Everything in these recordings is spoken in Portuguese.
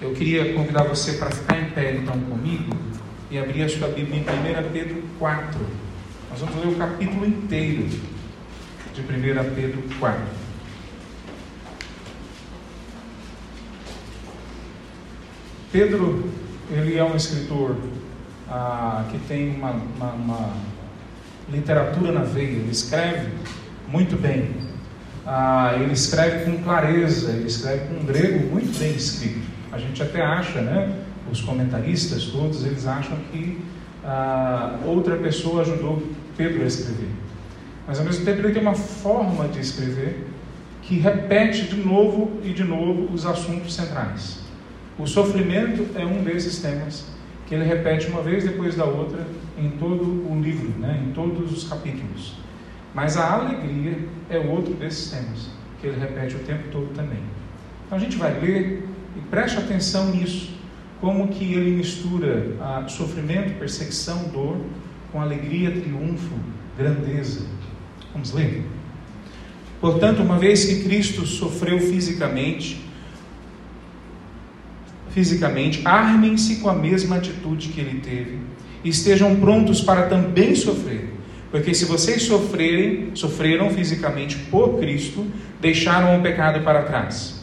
Eu queria convidar você para ficar em pé então comigo e abrir a sua Bíblia em 1 Pedro 4. Nós vamos ler o capítulo inteiro de 1 Pedro 4. Pedro, ele é um escritor ah, que tem uma, uma, uma, literatura na veia, ele escreve muito bem, ah, ele escreve com clareza, ele escreve com um grego muito bem escrito. A gente até acha, né? Os comentaristas todos, eles acham que ah, outra pessoa ajudou Pedro a escrever. Mas ao mesmo tempo ele tem uma forma de escrever que repete de novo e de novo os assuntos centrais. O sofrimento é um desses temas que ele repete uma vez depois da outra em todo o livro, né? em todos os capítulos. Mas a alegria é outro desses temas que ele repete o tempo todo também. Então a gente vai ler e preste atenção nisso, como que ele mistura a sofrimento, perseguição, dor com alegria, triunfo, grandeza. Vamos ler? Portanto, uma vez que Cristo sofreu fisicamente, fisicamente, armem-se com a mesma atitude que ele teve e estejam prontos para também sofrer. Porque se vocês sofrerem, sofreram fisicamente por Cristo, deixaram o pecado para trás.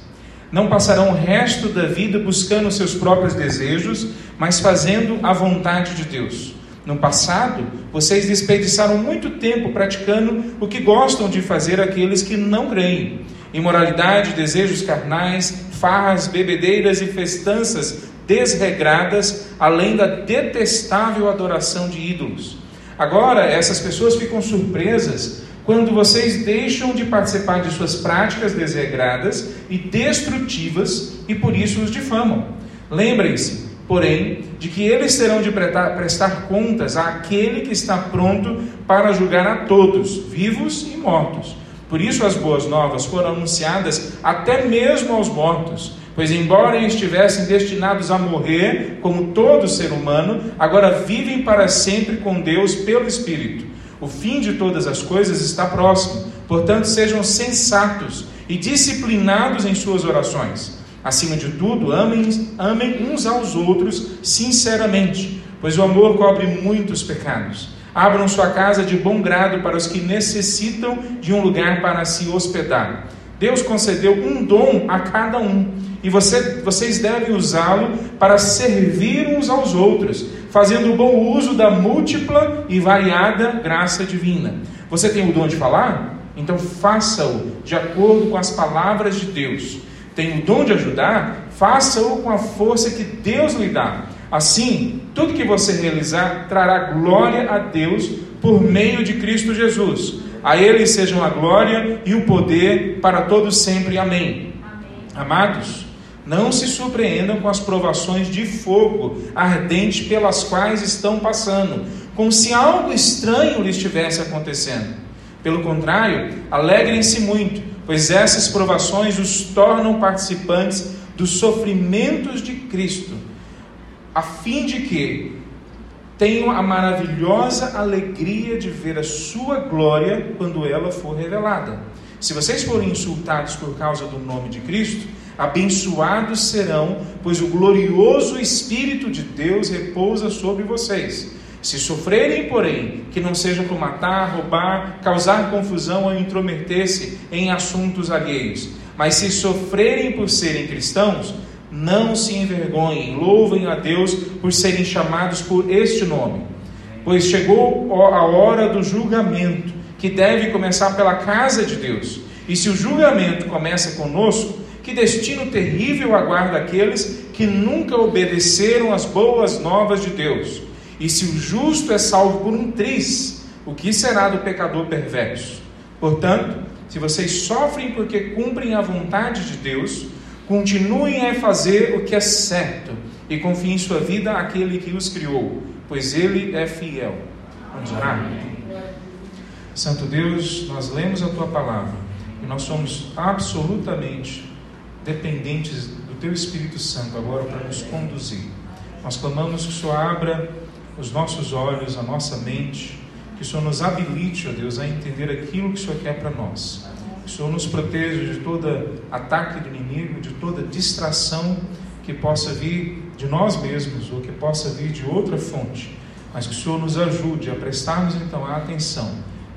Não passarão o resto da vida buscando seus próprios desejos, mas fazendo a vontade de Deus. No passado, vocês desperdiçaram muito tempo praticando o que gostam de fazer aqueles que não creem: imoralidade, desejos carnais, farras, bebedeiras e festanças desregradas, além da detestável adoração de ídolos. Agora, essas pessoas ficam surpresas quando vocês deixam de participar de suas práticas desregradas e destrutivas e por isso os difamam. Lembrem-se, porém, de que eles terão de prestar contas àquele que está pronto para julgar a todos, vivos e mortos. Por isso as boas novas foram anunciadas até mesmo aos mortos, pois embora estivessem destinados a morrer, como todo ser humano, agora vivem para sempre com Deus pelo Espírito. O fim de todas as coisas está próximo, portanto sejam sensatos e disciplinados em suas orações. Acima de tudo, amem, amem uns aos outros sinceramente, pois o amor cobre muitos pecados. Abram sua casa de bom grado para os que necessitam de um lugar para se hospedar. Deus concedeu um dom a cada um, e você, vocês devem usá-lo para servir uns aos outros, fazendo bom uso da múltipla e variada graça divina. Você tem o dom de falar? Então faça-o de acordo com as palavras de Deus tem o dom de ajudar, faça-o com a força que Deus lhe dá. Assim, tudo que você realizar trará glória a Deus por meio de Cristo Jesus. A Ele sejam a glória e o poder para todos sempre. Amém. Amém. Amados, não se surpreendam com as provações de fogo ardente pelas quais estão passando, como se algo estranho lhe estivesse acontecendo. Pelo contrário, alegrem-se muito pois essas provações os tornam participantes dos sofrimentos de Cristo, a fim de que tenham a maravilhosa alegria de ver a sua glória quando ela for revelada. Se vocês forem insultados por causa do nome de Cristo, abençoados serão, pois o glorioso Espírito de Deus repousa sobre vocês. Se sofrerem, porém, que não seja por matar, roubar, causar confusão ou intrometer-se em assuntos alheios, mas se sofrerem por serem cristãos, não se envergonhem, louvem a Deus por serem chamados por este nome. Pois chegou a hora do julgamento, que deve começar pela casa de Deus. E se o julgamento começa conosco, que destino terrível aguarda aqueles que nunca obedeceram às boas novas de Deus. E se o justo é salvo por um triz, o que será do pecador perverso? Portanto, se vocês sofrem porque cumprem a vontade de Deus, continuem a fazer o que é certo e confiem sua vida àquele que os criou, pois ele é fiel. Vamos orar? Santo Deus, nós lemos a tua palavra e nós somos absolutamente dependentes do teu Espírito Santo agora para nos conduzir. Nós clamamos que o Senhor abra os nossos olhos, a nossa mente, que o Senhor nos habilite, ó Deus, a entender aquilo que o Senhor quer para nós. Que o Senhor nos proteja de todo ataque do inimigo, de toda distração que possa vir de nós mesmos ou que possa vir de outra fonte, mas que o Senhor nos ajude a prestarmos então a atenção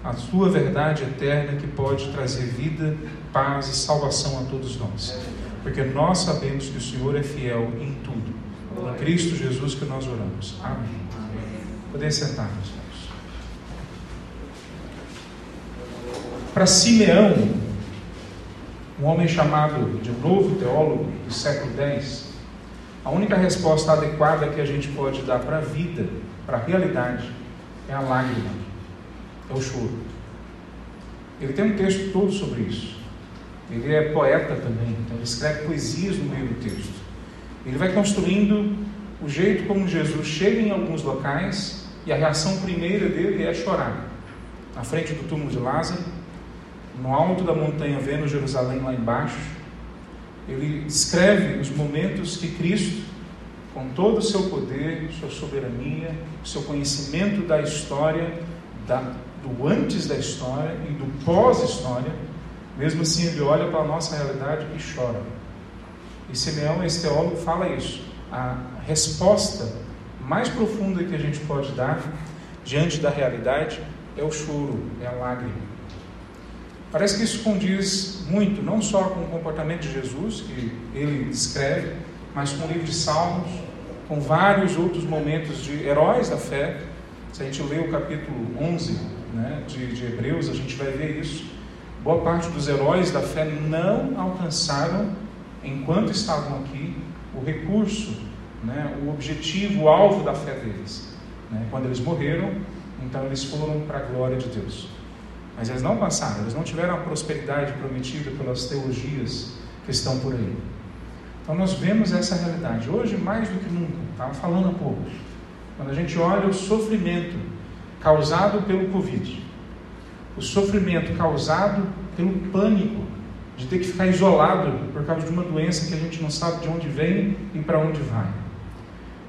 à Sua verdade eterna que pode trazer vida, paz e salvação a todos nós. Porque nós sabemos que o Senhor é fiel em tudo. Em Cristo Jesus que nós oramos. Amém. Poder sentar, meus irmãos. Para Simeão, um homem chamado de novo teólogo do século X, a única resposta adequada que a gente pode dar para a vida, para a realidade, é a lágrima, é o choro. Ele tem um texto todo sobre isso. Ele é poeta também, então ele escreve poesias no meio do texto. Ele vai construindo o jeito como Jesus chega em alguns locais e a reação primeira dele é chorar. Na frente do túmulo de Lázaro, no alto da montanha, vendo Jerusalém lá embaixo, ele descreve os momentos que Cristo, com todo o seu poder, sua soberania, seu conhecimento da história, da, do antes da história e do pós-história, mesmo assim ele olha para a nossa realidade e chora. E Simeão, esse teólogo, fala isso. A resposta mais profunda que a gente pode dar diante da realidade é o choro, é a lágrima. Parece que isso condiz muito, não só com o comportamento de Jesus, que ele descreve, mas com o livro de Salmos, com vários outros momentos de heróis da fé. Se a gente ler o capítulo 11 né, de, de Hebreus, a gente vai ver isso. Boa parte dos heróis da fé não alcançaram, enquanto estavam aqui, o recurso, né, o objetivo, o alvo da fé deles. Né? Quando eles morreram, então eles foram para a glória de Deus. Mas eles não passaram, eles não tiveram a prosperidade prometida pelas teologias que estão por aí. Então nós vemos essa realidade. Hoje, mais do que nunca, estava falando há pouco, quando a gente olha o sofrimento causado pelo Covid, o sofrimento causado pelo pânico de ter que ficar isolado por causa de uma doença que a gente não sabe de onde vem e para onde vai.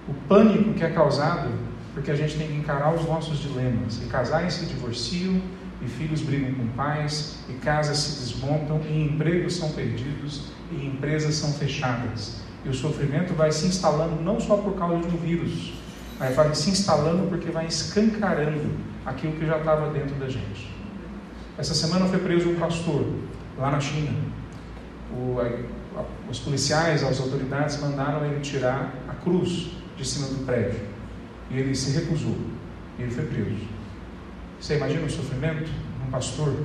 O pânico que é causado porque a gente tem que encarar os nossos dilemas. E casais se divorciam, e filhos brigam com pais, e casas se desmontam, e empregos são perdidos, e empresas são fechadas. E o sofrimento vai se instalando não só por causa um vírus, mas vai se instalando porque vai escancarando aquilo que já estava dentro da gente. Essa semana foi preso um pastor lá na China. O, a, os policiais, as autoridades mandaram ele tirar a cruz de cima do prédio. E ele se recusou. E ele foi preso. Você imagina o sofrimento? Um pastor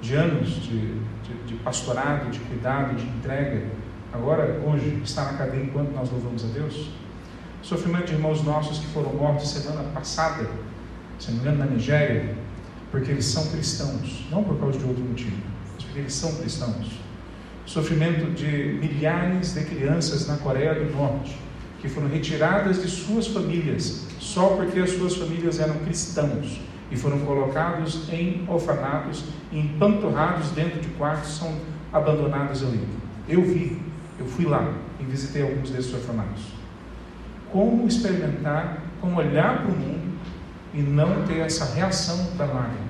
de anos de, de, de, pastorado, de cuidado, de entrega, agora, hoje, está na cadeia enquanto nós louvamos a Deus? Sofrimento de irmãos nossos que foram mortos semana passada, se não me engano, na Nigéria, porque eles são cristãos, não por causa de outro motivo, mas porque eles são cristãos. Sofrimento de milhares de crianças na Coreia do Norte, que foram retiradas de suas famílias só porque as suas famílias eram cristãos e foram colocados em orfanatos, empanturrados dentro de quartos, são abandonados ali. Eu vi, eu fui lá e visitei alguns desses orfanatos. Como experimentar, como olhar para o mundo e não ter essa reação da lágrima.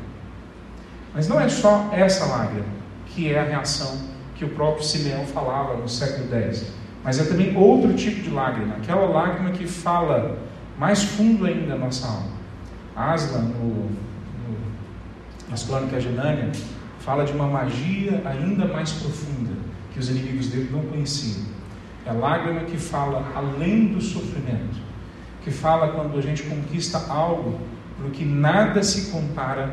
Mas não é só essa lágrima que é a reação que o próprio Simeão falava no século X, mas é também outro tipo de lágrima, aquela lágrima que fala mais fundo ainda na nossa alma. Aslan, no, no, nas Crônicas de Nânia, fala de uma magia ainda mais profunda que os inimigos dele não conheciam. É a lágrima que fala além do sofrimento, que fala quando a gente conquista algo para que nada se compara,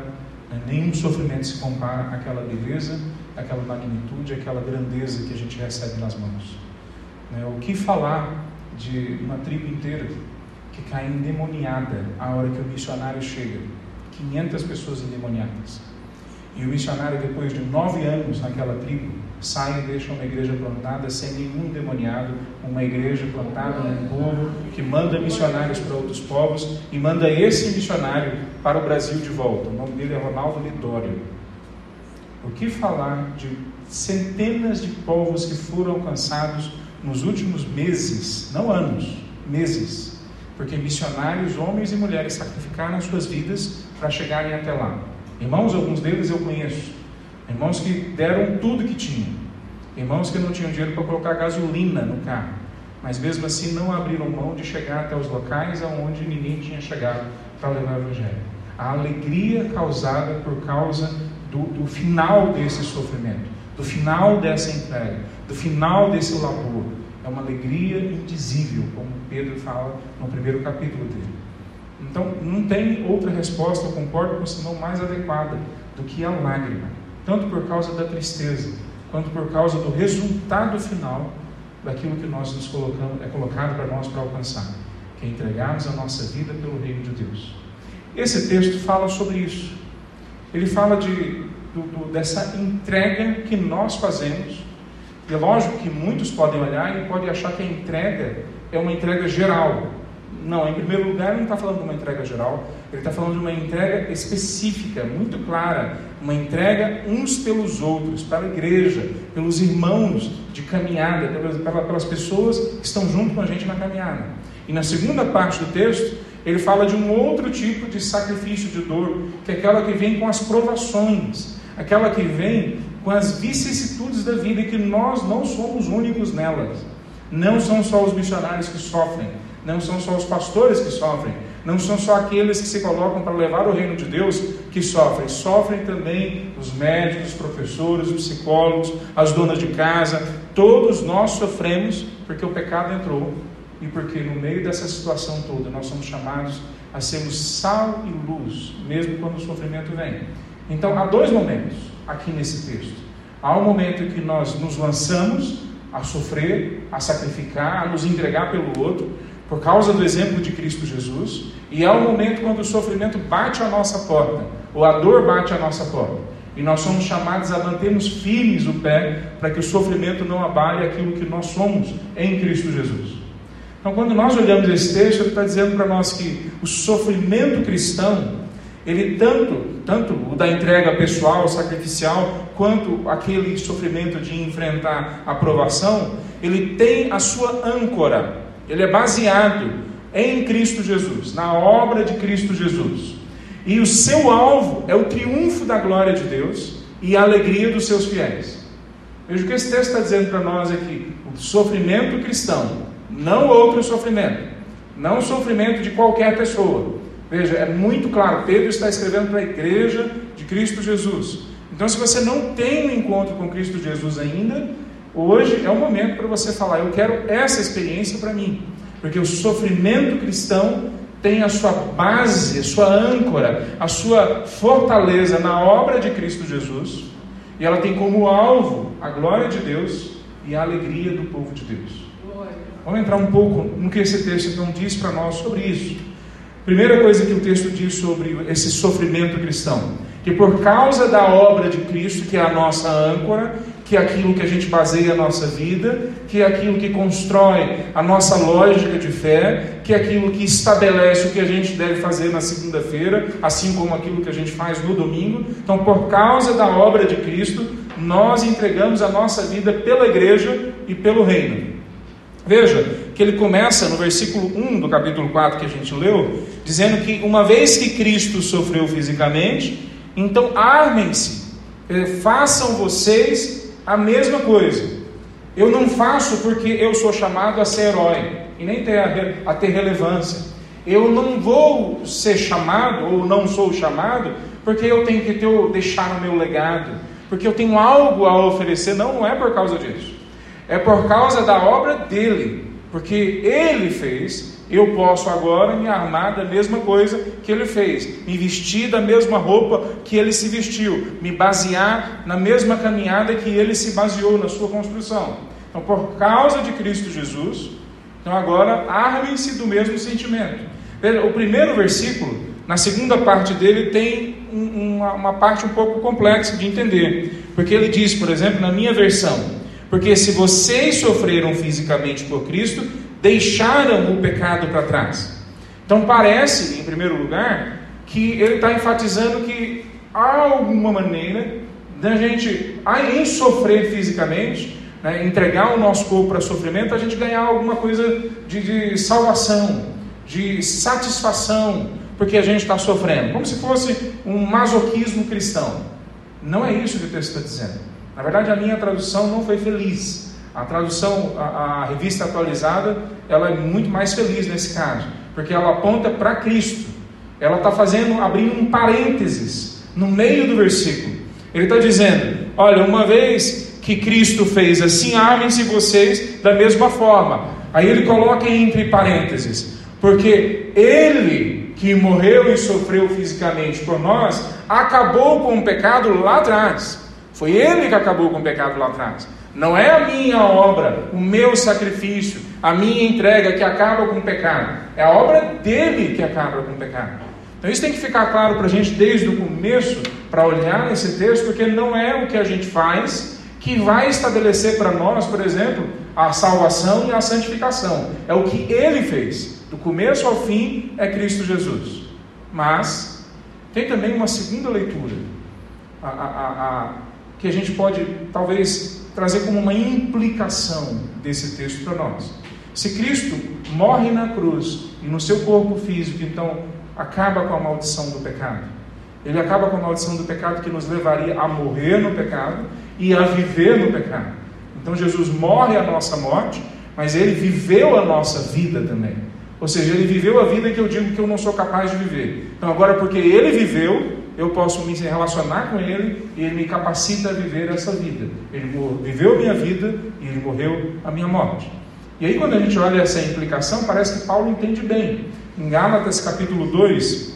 né, nenhum sofrimento se compara àquela beleza, àquela magnitude, àquela grandeza que a gente recebe nas mãos. Né, o que falar de uma tribo inteira que cai endemoniada a hora que o missionário chega. 500 pessoas endemoniadas. E o missionário, depois de nove anos naquela tribo, sai e deixa uma igreja plantada sem nenhum demoniado, uma igreja plantada num povo que manda missionários para outros povos e manda esse missionário para o Brasil de volta. O nome dele é Ronaldo Lidório. O que falar de centenas de povos que foram alcançados nos últimos meses, não anos, meses, porque missionários, homens e mulheres, sacrificaram suas vidas para chegarem até lá. Irmãos, alguns deles eu conheço, irmãos que deram tudo que tinham, irmãos que não tinham dinheiro para colocar gasolina no carro, mas mesmo assim não abriram mão de chegar até os locais aonde ninguém tinha chegado para levar o Evangelho. A alegria causada por causa do, do final desse sofrimento, do final dessa entrega, do final desse labor, é uma alegria indizível, como Pedro fala no primeiro capítulo dele. Então, não tem outra resposta, eu concordo com senão mais adequada do que a lágrima, tanto por causa da tristeza, quanto por causa do resultado final daquilo que nós nos colocamos, é colocado para nós para alcançar, que é entregarmos a nossa vida pelo reino de Deus. Esse texto fala sobre isso. Ele fala de, do, do, dessa entrega que nós fazemos. E é lógico que muitos podem olhar e podem achar que a entrega é uma entrega geral. Não, em primeiro lugar, ele não está falando de uma entrega geral, ele está falando de uma entrega específica, muito clara, uma entrega uns pelos outros, para a igreja, pelos irmãos de caminhada, pelas, pelas pessoas que estão junto com a gente na caminhada. E na segunda parte do texto, ele fala de um outro tipo de sacrifício de dor, que é aquela que vem com as provações, aquela que vem com as vicissitudes da vida e que nós não somos únicos nelas. Não são só os missionários que sofrem, não são só os pastores que sofrem, não são só aqueles que se colocam para levar o reino de Deus que sofrem, sofrem também os médicos, os professores, os psicólogos, as donas de casa, todos nós sofremos porque o pecado entrou e porque no meio dessa situação toda nós somos chamados a sermos sal e luz, mesmo quando o sofrimento vem. Então há dois momentos aqui nesse texto. Há um momento em que nós nos lançamos a sofrer, a sacrificar, a nos entregar pelo outro, por causa do exemplo de Cristo Jesus, e há um momento quando o sofrimento bate à nossa porta, ou a dor bate à nossa porta, e nós somos chamados a mantermos firmes o pé para que o sofrimento não abale aquilo que nós somos em Cristo Jesus. Então, quando nós olhamos esse texto, ele está dizendo para nós que o sofrimento cristão, ele tanto, tanto o da entrega pessoal, sacrificial, quanto aquele sofrimento de enfrentar a provação, ele tem a sua âncora ele é baseado em Cristo Jesus, na obra de Cristo Jesus. E o seu alvo é o triunfo da glória de Deus e a alegria dos seus fiéis. Veja o que esse texto está dizendo para nós aqui: o sofrimento cristão, não outro sofrimento, não o sofrimento de qualquer pessoa. Veja, é muito claro, Pedro está escrevendo para a igreja de Cristo Jesus. Então, se você não tem um encontro com Cristo Jesus ainda, Hoje é o momento para você falar: eu quero essa experiência para mim, porque o sofrimento cristão tem a sua base, a sua âncora, a sua fortaleza na obra de Cristo Jesus, e ela tem como alvo a glória de Deus e a alegria do povo de Deus. Vamos entrar um pouco no que esse texto então diz para nós sobre isso. Primeira coisa que o texto diz sobre esse sofrimento cristão, que por causa da obra de Cristo, que é a nossa âncora, que é aquilo que a gente baseia a nossa vida, que é aquilo que constrói a nossa lógica de fé, que é aquilo que estabelece o que a gente deve fazer na segunda-feira, assim como aquilo que a gente faz no domingo. Então, por causa da obra de Cristo, nós entregamos a nossa vida pela igreja e pelo reino. Veja que ele começa no versículo 1 do capítulo 4 que a gente leu, dizendo que uma vez que Cristo sofreu fisicamente, então armem-se, eh, façam vocês a mesma coisa. Eu não faço porque eu sou chamado a ser herói e nem ter a, a ter relevância. Eu não vou ser chamado ou não sou chamado porque eu tenho que ter, deixar o meu legado, porque eu tenho algo a oferecer. Não, não é por causa disso. É por causa da obra dele, porque ele fez eu posso agora me armar da mesma coisa que ele fez, me vestir da mesma roupa que ele se vestiu, me basear na mesma caminhada que ele se baseou na sua construção. Então, por causa de Cristo Jesus, então agora armem-se do mesmo sentimento. O primeiro versículo, na segunda parte dele, tem uma, uma parte um pouco complexa de entender, porque ele diz, por exemplo, na minha versão, porque se vocês sofreram fisicamente por Cristo, deixaram o pecado para trás. Então parece, em primeiro lugar, que ele está enfatizando que há alguma maneira da gente, em sofrer fisicamente, né, entregar o nosso corpo para sofrimento, a gente ganhar alguma coisa de, de salvação, de satisfação, porque a gente está sofrendo, como se fosse um masoquismo cristão. Não é isso que o texto está dizendo. Na verdade, a minha tradução não foi feliz. A tradução, a, a revista atualizada, ela é muito mais feliz nesse caso, porque ela aponta para Cristo. Ela está fazendo, abrindo um parênteses no meio do versículo. Ele está dizendo: olha, uma vez que Cristo fez assim, amem-se vocês da mesma forma. Aí ele coloca entre parênteses, porque ele que morreu e sofreu fisicamente por nós, acabou com o pecado lá atrás. Foi ele que acabou com o pecado lá atrás. Não é a minha obra, o meu sacrifício, a minha entrega que acaba com o pecado. É a obra dele que acaba com o pecado. Então isso tem que ficar claro para a gente desde o começo, para olhar nesse texto, porque não é o que a gente faz que vai estabelecer para nós, por exemplo, a salvação e a santificação. É o que ele fez. Do começo ao fim é Cristo Jesus. Mas tem também uma segunda leitura, a, a, a, que a gente pode talvez trazer como uma implicação desse texto para nós. Se Cristo morre na cruz e no seu corpo físico, então acaba com a maldição do pecado. Ele acaba com a maldição do pecado que nos levaria a morrer no pecado e a viver no pecado. Então Jesus morre a nossa morte, mas ele viveu a nossa vida também. Ou seja, ele viveu a vida que eu digo que eu não sou capaz de viver. Então agora porque ele viveu, eu posso me relacionar com Ele e Ele me capacita a viver essa vida. Ele viveu minha vida e Ele morreu a minha morte. E aí, quando a gente olha essa implicação, parece que Paulo entende bem. Em Gálatas capítulo 2,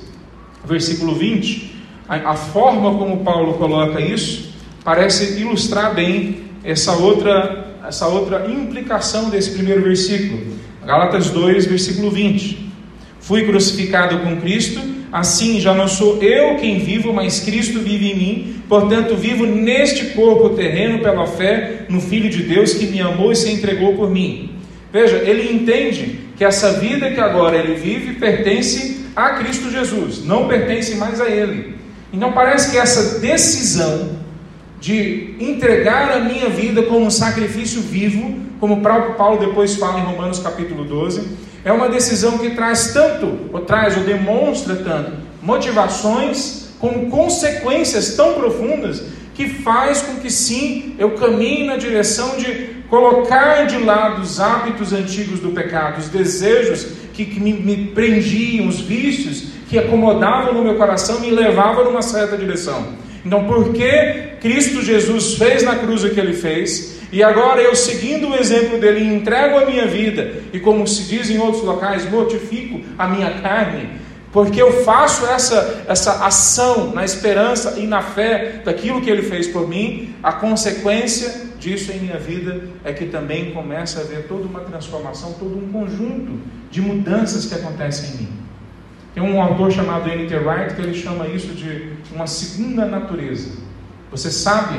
versículo 20, a, a forma como Paulo coloca isso parece ilustrar bem essa outra, essa outra implicação desse primeiro versículo. Gálatas 2, versículo 20. Fui crucificado com Cristo Assim já não sou eu quem vivo, mas Cristo vive em mim. Portanto, vivo neste corpo terreno pela fé no Filho de Deus que me amou e se entregou por mim. Veja, ele entende que essa vida que agora ele vive pertence a Cristo Jesus, não pertence mais a ele. Então parece que essa decisão de entregar a minha vida como um sacrifício vivo, como o próprio Paulo depois fala em Romanos capítulo 12, é uma decisão que traz tanto, ou traz ou demonstra tanto, motivações como consequências tão profundas que faz com que sim, eu caminhe na direção de colocar de lado os hábitos antigos do pecado, os desejos que, que me, me prendiam, os vícios que acomodavam no meu coração, me levavam numa certa direção. Então, porque Cristo Jesus fez na cruz o que ele fez, e agora eu, seguindo o exemplo dele, entrego a minha vida, e como se diz em outros locais, mortifico a minha carne, porque eu faço essa, essa ação na esperança e na fé daquilo que ele fez por mim, a consequência disso em minha vida é que também começa a haver toda uma transformação, todo um conjunto de mudanças que acontecem em mim. Tem um autor chamado N.T. Wright que ele chama isso de uma segunda natureza. Você sabe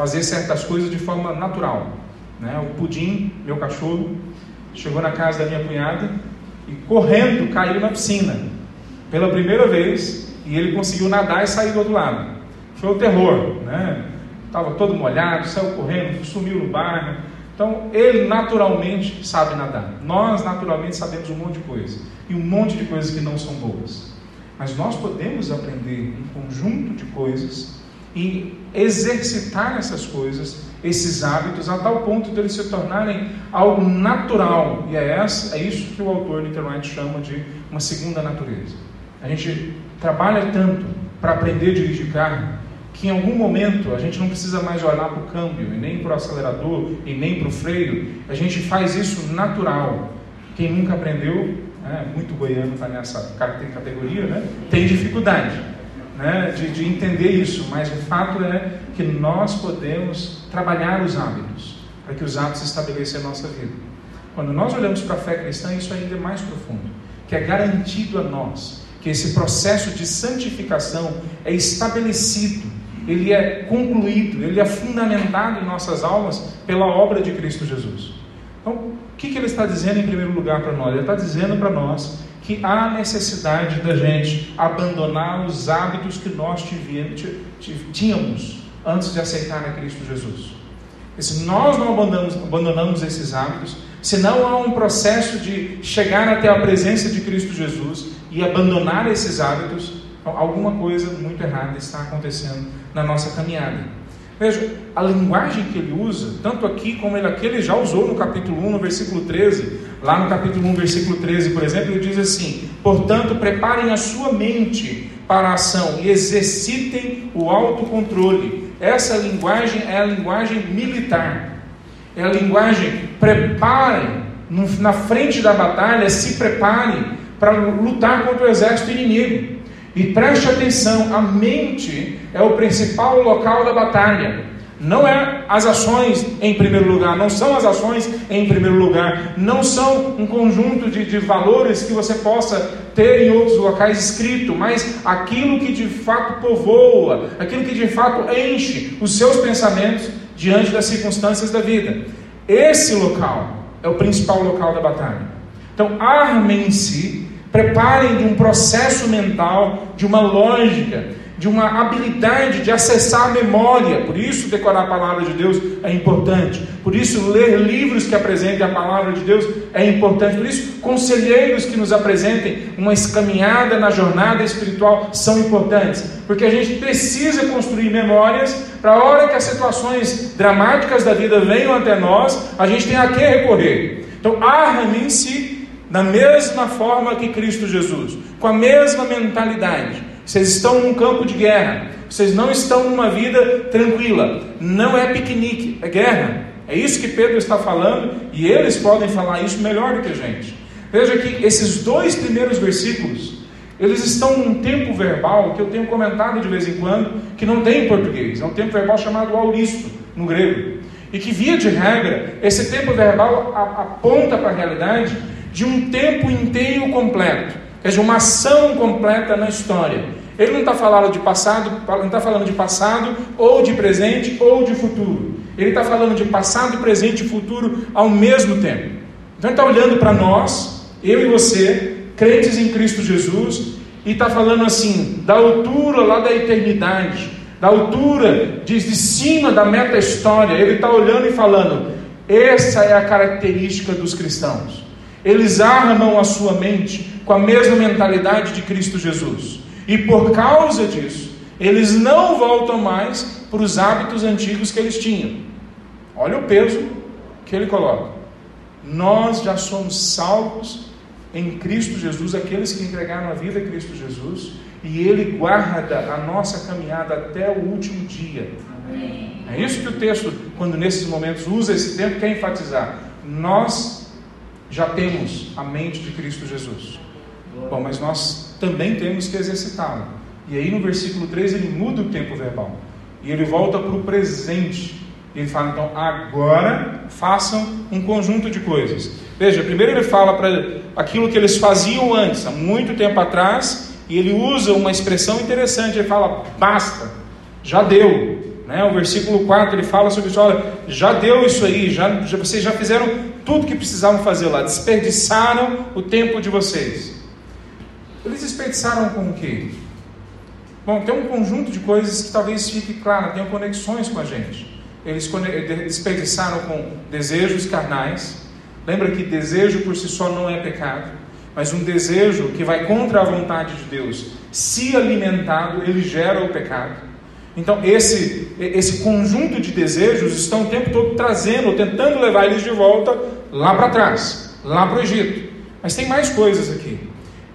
fazer certas coisas de forma natural. Né? O Pudim, meu cachorro, chegou na casa da minha cunhada e correndo caiu na piscina pela primeira vez e ele conseguiu nadar e sair do outro lado. Foi o terror, né? Estava todo molhado, saiu correndo, sumiu no bairro. Então ele naturalmente sabe nadar. Nós naturalmente sabemos um monte de coisa e um monte de coisas que não são boas. Mas nós podemos aprender um conjunto de coisas e exercitar essas coisas, esses hábitos, a tal ponto de eles se tornarem algo natural. E é, essa, é isso que o autor literalmente chama de uma segunda natureza. A gente trabalha tanto para aprender a dirigir carro que em algum momento a gente não precisa mais olhar para o câmbio, e nem para o acelerador, e nem para o freio. A gente faz isso natural. Quem nunca aprendeu, né, muito goiano está nessa categoria, né, tem dificuldade né, de, de entender isso, mas o fato é que nós podemos trabalhar os hábitos, para que os hábitos estabeleçam a nossa vida. Quando nós olhamos para a fé cristã, isso ainda é mais profundo, que é garantido a nós que esse processo de santificação é estabelecido, ele é concluído, ele é fundamentado em nossas almas pela obra de Cristo Jesus. Então, o que, que ele está dizendo em primeiro lugar para nós? Ele está dizendo para nós que há necessidade da gente abandonar os hábitos que nós tínhamos antes de aceitar a Cristo Jesus. E se nós não abandonamos, abandonamos esses hábitos, se não há um processo de chegar até a presença de Cristo Jesus e abandonar esses hábitos, alguma coisa muito errada está acontecendo na nossa caminhada. Veja, a linguagem que ele usa, tanto aqui como ele aqui, ele já usou no capítulo 1, no versículo 13. Lá no capítulo 1, versículo 13, por exemplo, ele diz assim: Portanto, preparem a sua mente para a ação e exercitem o autocontrole. Essa linguagem é a linguagem militar. É a linguagem preparem na frente da batalha, se preparem para lutar contra o exército inimigo. E preste atenção, a mente é o principal local da batalha. Não é as ações em primeiro lugar, não são as ações em primeiro lugar, não são um conjunto de, de valores que você possa ter em outros locais escrito, mas aquilo que de fato povoa, aquilo que de fato enche os seus pensamentos diante das circunstâncias da vida. Esse local é o principal local da batalha. Então, armem-se Preparem de um processo mental, de uma lógica, de uma habilidade de acessar a memória. Por isso, decorar a palavra de Deus é importante. Por isso, ler livros que apresentem a palavra de Deus é importante. Por isso, conselheiros que nos apresentem uma caminhada na jornada espiritual são importantes. Porque a gente precisa construir memórias para a hora que as situações dramáticas da vida venham até nós, a gente tem a que recorrer. Então, armem-se da mesma forma que Cristo Jesus, com a mesma mentalidade. Vocês estão num campo de guerra, vocês não estão numa vida tranquila, não é piquenique, é guerra. É isso que Pedro está falando e eles podem falar isso melhor do que a gente. Veja que esses dois primeiros versículos, eles estão num tempo verbal que eu tenho comentado de vez em quando, que não tem em português, é um tempo verbal chamado auristo, no grego. E que, via de regra, esse tempo verbal aponta para a realidade de um tempo inteiro completo, quer dizer, uma ação completa na história. Ele não está falando de passado, não está falando de passado, ou de presente, ou de futuro. Ele está falando de passado, presente e futuro ao mesmo tempo. Então ele está olhando para nós, eu e você, crentes em Cristo Jesus, e está falando assim, da altura lá da eternidade, da altura de, de cima da meta-história. Ele está olhando e falando: essa é a característica dos cristãos. Eles armam a sua mente com a mesma mentalidade de Cristo Jesus. E por causa disso, eles não voltam mais para os hábitos antigos que eles tinham. Olha o peso que ele coloca. Nós já somos salvos em Cristo Jesus, aqueles que entregaram a vida a Cristo Jesus, e Ele guarda a nossa caminhada até o último dia. Amém. É isso que o texto, quando nesses momentos usa esse tempo, quer enfatizar. Nós já temos a mente de Cristo Jesus. Bom, mas nós também temos que exercitá-lo. E aí no versículo 3 ele muda o tempo verbal. E ele volta para o presente. Ele fala, então, agora façam um conjunto de coisas. Veja, primeiro ele fala para aquilo que eles faziam antes, há muito tempo atrás, e ele usa uma expressão interessante. Ele fala, basta, já deu. Né? O versículo 4 ele fala sobre isso: olha, já deu isso aí, já, já, vocês já fizeram tudo que precisavam fazer lá, desperdiçaram o tempo de vocês. Eles desperdiçaram com o quê? Bom, tem um conjunto de coisas que talvez fique claro, tenham conexões com a gente. Eles desperdiçaram com desejos carnais. Lembra que desejo por si só não é pecado, mas um desejo que vai contra a vontade de Deus, se alimentado, ele gera o pecado. Então, esse, esse conjunto de desejos estão o tempo todo trazendo, tentando levar eles de volta lá para trás, lá para o Egito. Mas tem mais coisas aqui.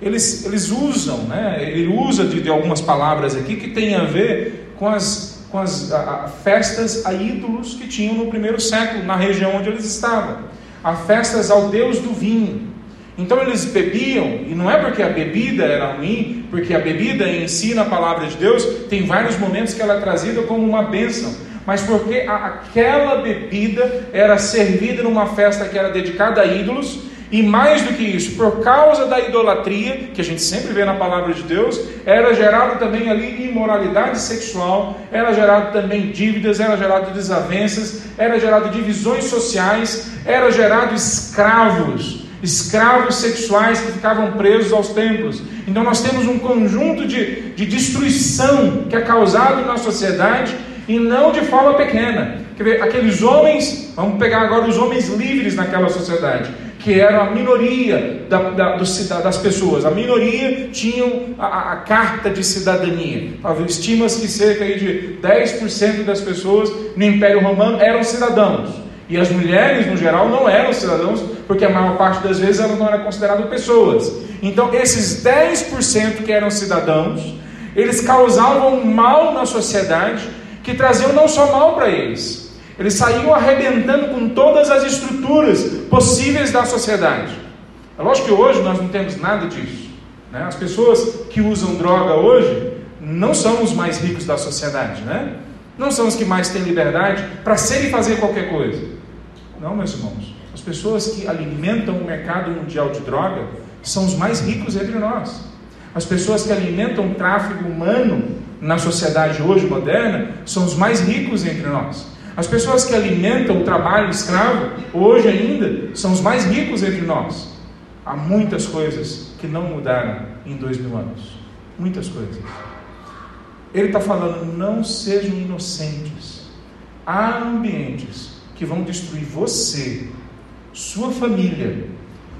Eles, eles usam, né? ele usa de, de algumas palavras aqui que tem a ver com as, com as a, a, festas a ídolos que tinham no primeiro século, na região onde eles estavam. A festas ao Deus do vinho. Então eles bebiam, e não é porque a bebida era ruim, porque a bebida em si, na palavra de Deus, tem vários momentos que ela é trazida como uma bênção, mas porque aquela bebida era servida numa festa que era dedicada a ídolos, e mais do que isso, por causa da idolatria, que a gente sempre vê na palavra de Deus, era gerado também ali imoralidade sexual, era gerado também dívidas, era gerado desavenças, era gerado divisões sociais, era gerado escravos escravos sexuais que ficavam presos aos templos. Então nós temos um conjunto de, de destruição que é causado na sociedade e não de forma pequena. Quer ver, aqueles homens, vamos pegar agora os homens livres naquela sociedade, que era a minoria da, da, do, das pessoas. A minoria tinham a, a carta de cidadania. Estima-se que cerca de 10% das pessoas no Império Romano eram cidadãos. E as mulheres, no geral, não eram cidadãos, porque a maior parte das vezes elas não eram consideradas pessoas. Então, esses 10% que eram cidadãos, eles causavam mal na sociedade que traziam não só mal para eles, eles saíam arrebentando com todas as estruturas possíveis da sociedade. É lógico que hoje nós não temos nada disso. Né? As pessoas que usam droga hoje não são os mais ricos da sociedade, né? Não são os que mais têm liberdade para ser e fazer qualquer coisa. Não, meus irmãos. As pessoas que alimentam o mercado mundial de droga são os mais ricos entre nós. As pessoas que alimentam o tráfico humano na sociedade hoje moderna são os mais ricos entre nós. As pessoas que alimentam o trabalho escravo, hoje ainda, são os mais ricos entre nós. Há muitas coisas que não mudaram em dois mil anos. Muitas coisas. Ele está falando, não sejam inocentes. Há ambientes que vão destruir você, sua família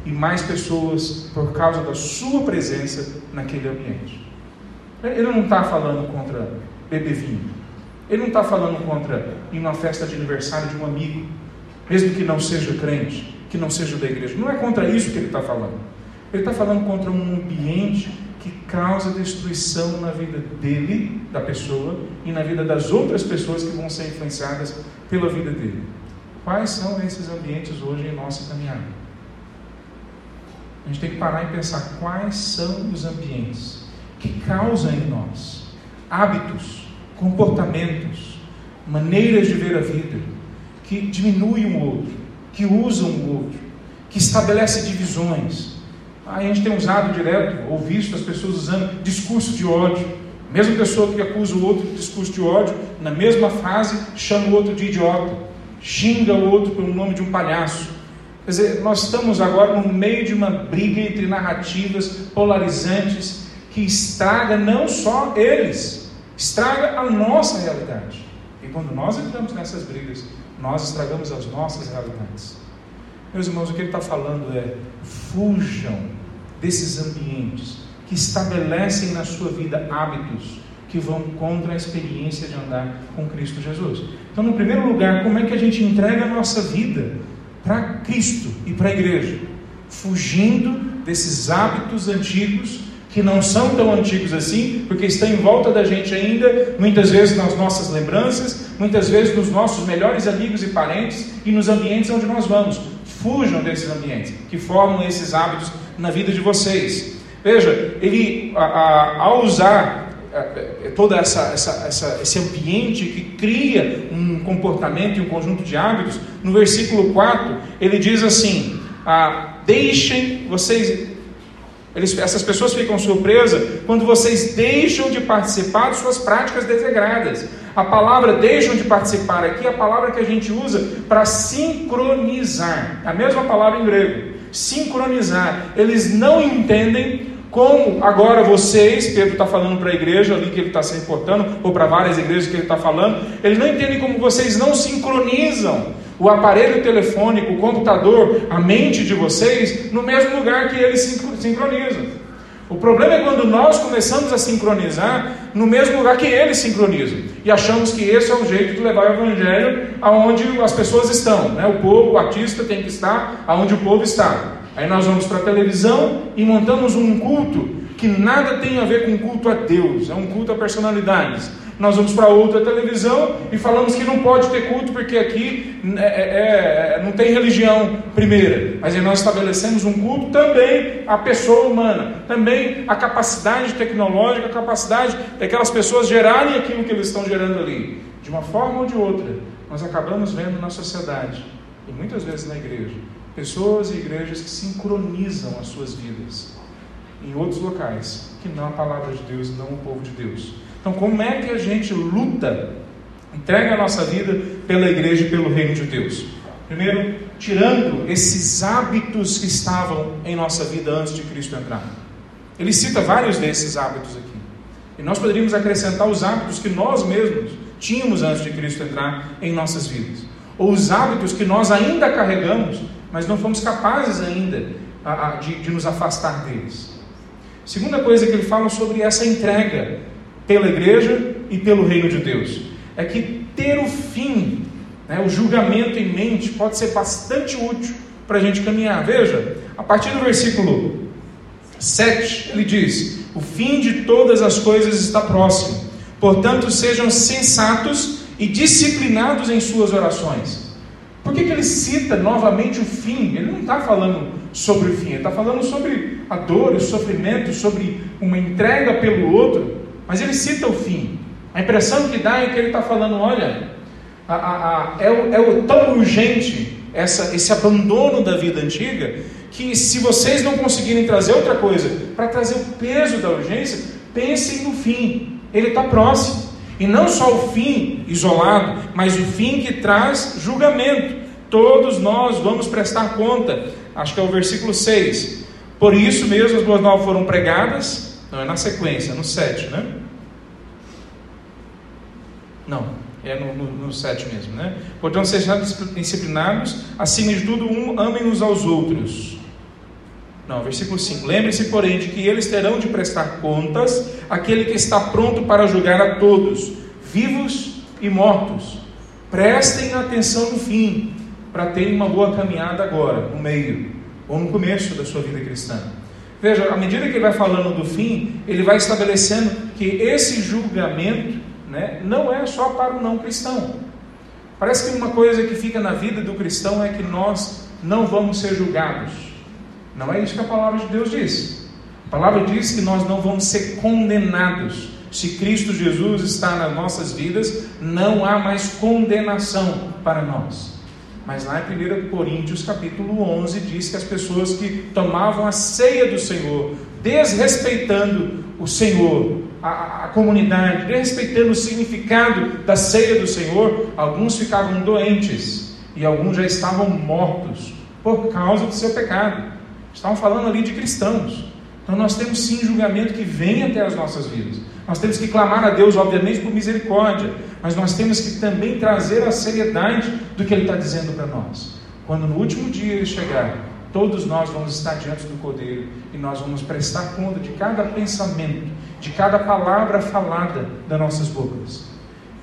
e mais pessoas por causa da sua presença naquele ambiente. Ele não está falando contra beber vinho. Ele não está falando contra em uma festa de aniversário de um amigo, mesmo que não seja crente, que não seja da igreja. Não é contra isso que ele está falando. Ele está falando contra um ambiente que causa destruição na vida dele, da pessoa, e na vida das outras pessoas que vão ser influenciadas pela vida dele. Quais são esses ambientes hoje em nossa caminhada? A gente tem que parar e pensar quais são os ambientes que causam em nós hábitos comportamentos, maneiras de ver a vida, que diminuem um outro, que usam o outro, que estabelece divisões. Aí a gente tem usado direto, ou visto as pessoas usando discurso de ódio. A mesma pessoa que acusa o outro de discurso de ódio, na mesma frase, chama o outro de idiota, xinga o outro pelo nome de um palhaço. Quer dizer, nós estamos agora no meio de uma briga entre narrativas polarizantes que estraga não só eles, estraga a nossa realidade. E quando nós entramos nessas brigas, nós estragamos as nossas realidades. Meus irmãos, o que ele está falando é: fujam desses ambientes que estabelecem na sua vida hábitos que vão contra a experiência de andar com Cristo Jesus. Então, no primeiro lugar, como é que a gente entrega a nossa vida para Cristo e para a igreja? Fugindo desses hábitos antigos que não são tão antigos assim, porque estão em volta da gente ainda, muitas vezes nas nossas lembranças, muitas vezes nos nossos melhores amigos e parentes e nos ambientes onde nós vamos. Fujam desses ambientes que formam esses hábitos na vida de vocês. Veja, ele, a, a, ao usar a, todo essa, essa, essa, esse ambiente que cria um comportamento e um conjunto de hábitos, no versículo 4, ele diz assim: ah, Deixem, vocês eles, essas pessoas ficam surpresas quando vocês deixam de participar de suas práticas desregradas. A palavra deixam de participar aqui é a palavra que a gente usa para sincronizar. A mesma palavra em grego. Sincronizar. Eles não entendem como agora vocês, Pedro está falando para a igreja ali que ele está se importando, ou para várias igrejas que ele está falando, eles não entendem como vocês não sincronizam o aparelho telefônico, o computador, a mente de vocês no mesmo lugar que eles sincronizam. O problema é quando nós começamos a sincronizar no mesmo lugar que eles sincronizam e achamos que esse é o jeito de levar o evangelho aonde as pessoas estão, né? O povo, o artista tem que estar aonde o povo está. Aí nós vamos para a televisão e montamos um culto que nada tem a ver com culto a Deus, é um culto a personalidades. Nós vamos para outra televisão e falamos que não pode ter culto porque aqui é, é, é, não tem religião primeira. Mas aí nós estabelecemos um culto também à pessoa humana, também à capacidade tecnológica, a capacidade daquelas pessoas gerarem aquilo que eles estão gerando ali. De uma forma ou de outra, nós acabamos vendo na sociedade, e muitas vezes na igreja, pessoas e igrejas que sincronizam as suas vidas em outros locais, que não a palavra de Deus, não o povo de Deus. Então, como é que a gente luta, entrega a nossa vida pela igreja e pelo reino de Deus? Primeiro, tirando esses hábitos que estavam em nossa vida antes de Cristo entrar. Ele cita vários desses hábitos aqui. E nós poderíamos acrescentar os hábitos que nós mesmos tínhamos antes de Cristo entrar em nossas vidas. Ou os hábitos que nós ainda carregamos mas não fomos capazes ainda de, de nos afastar deles. Segunda coisa que ele fala sobre essa entrega pela igreja e pelo reino de Deus é que ter o fim, né, o julgamento em mente, pode ser bastante útil para a gente caminhar. Veja, a partir do versículo 7, ele diz: O fim de todas as coisas está próximo, portanto, sejam sensatos e disciplinados em suas orações. Por que, que ele cita novamente o fim? Ele não está falando sobre o fim, ele está falando sobre a dor, o sofrimento, sobre uma entrega pelo outro, mas ele cita o fim. A impressão que dá é que ele está falando: olha, a, a, a, é, o, é tão urgente essa, esse abandono da vida antiga que se vocês não conseguirem trazer outra coisa para trazer o peso da urgência, pensem no fim. Ele está próximo. E não só o fim isolado, mas o fim que traz julgamento. Todos nós vamos prestar conta. Acho que é o versículo 6. Por isso mesmo as boas novas foram pregadas. Não, é na sequência, no 7, né? Não, é no, no, no 7 mesmo, né? Portanto, sejam disciplinados, acima de tudo, um, amem uns aos outros. Não, versículo 5. Lembre-se, porém, de que eles terão de prestar contas aquele que está pronto para julgar a todos, vivos e mortos. Prestem atenção no fim, para terem uma boa caminhada agora, no meio, ou no começo da sua vida cristã. Veja, à medida que ele vai falando do fim, ele vai estabelecendo que esse julgamento né, não é só para o não cristão. Parece que uma coisa que fica na vida do cristão é que nós não vamos ser julgados. Não é isso que a palavra de Deus diz. A palavra diz que nós não vamos ser condenados. Se Cristo Jesus está nas nossas vidas, não há mais condenação para nós. Mas lá em 1 Coríntios capítulo 11 diz que as pessoas que tomavam a ceia do Senhor, desrespeitando o Senhor, a, a, comunidade, desrespeitando o significado da ceia do Senhor, alguns ficavam doentes e alguns já estavam mortos por causa do seu pecado. Estavam falando ali de cristãos. Então nós temos sim julgamento que vem até as nossas vidas. Nós temos que clamar a Deus, obviamente, por misericórdia, mas nós temos que também trazer a seriedade do que Ele está dizendo para nós. Quando no último dia Ele chegar, todos nós vamos estar diante do Cordeiro e nós vamos prestar conta de cada pensamento, de cada palavra falada das nossas bocas.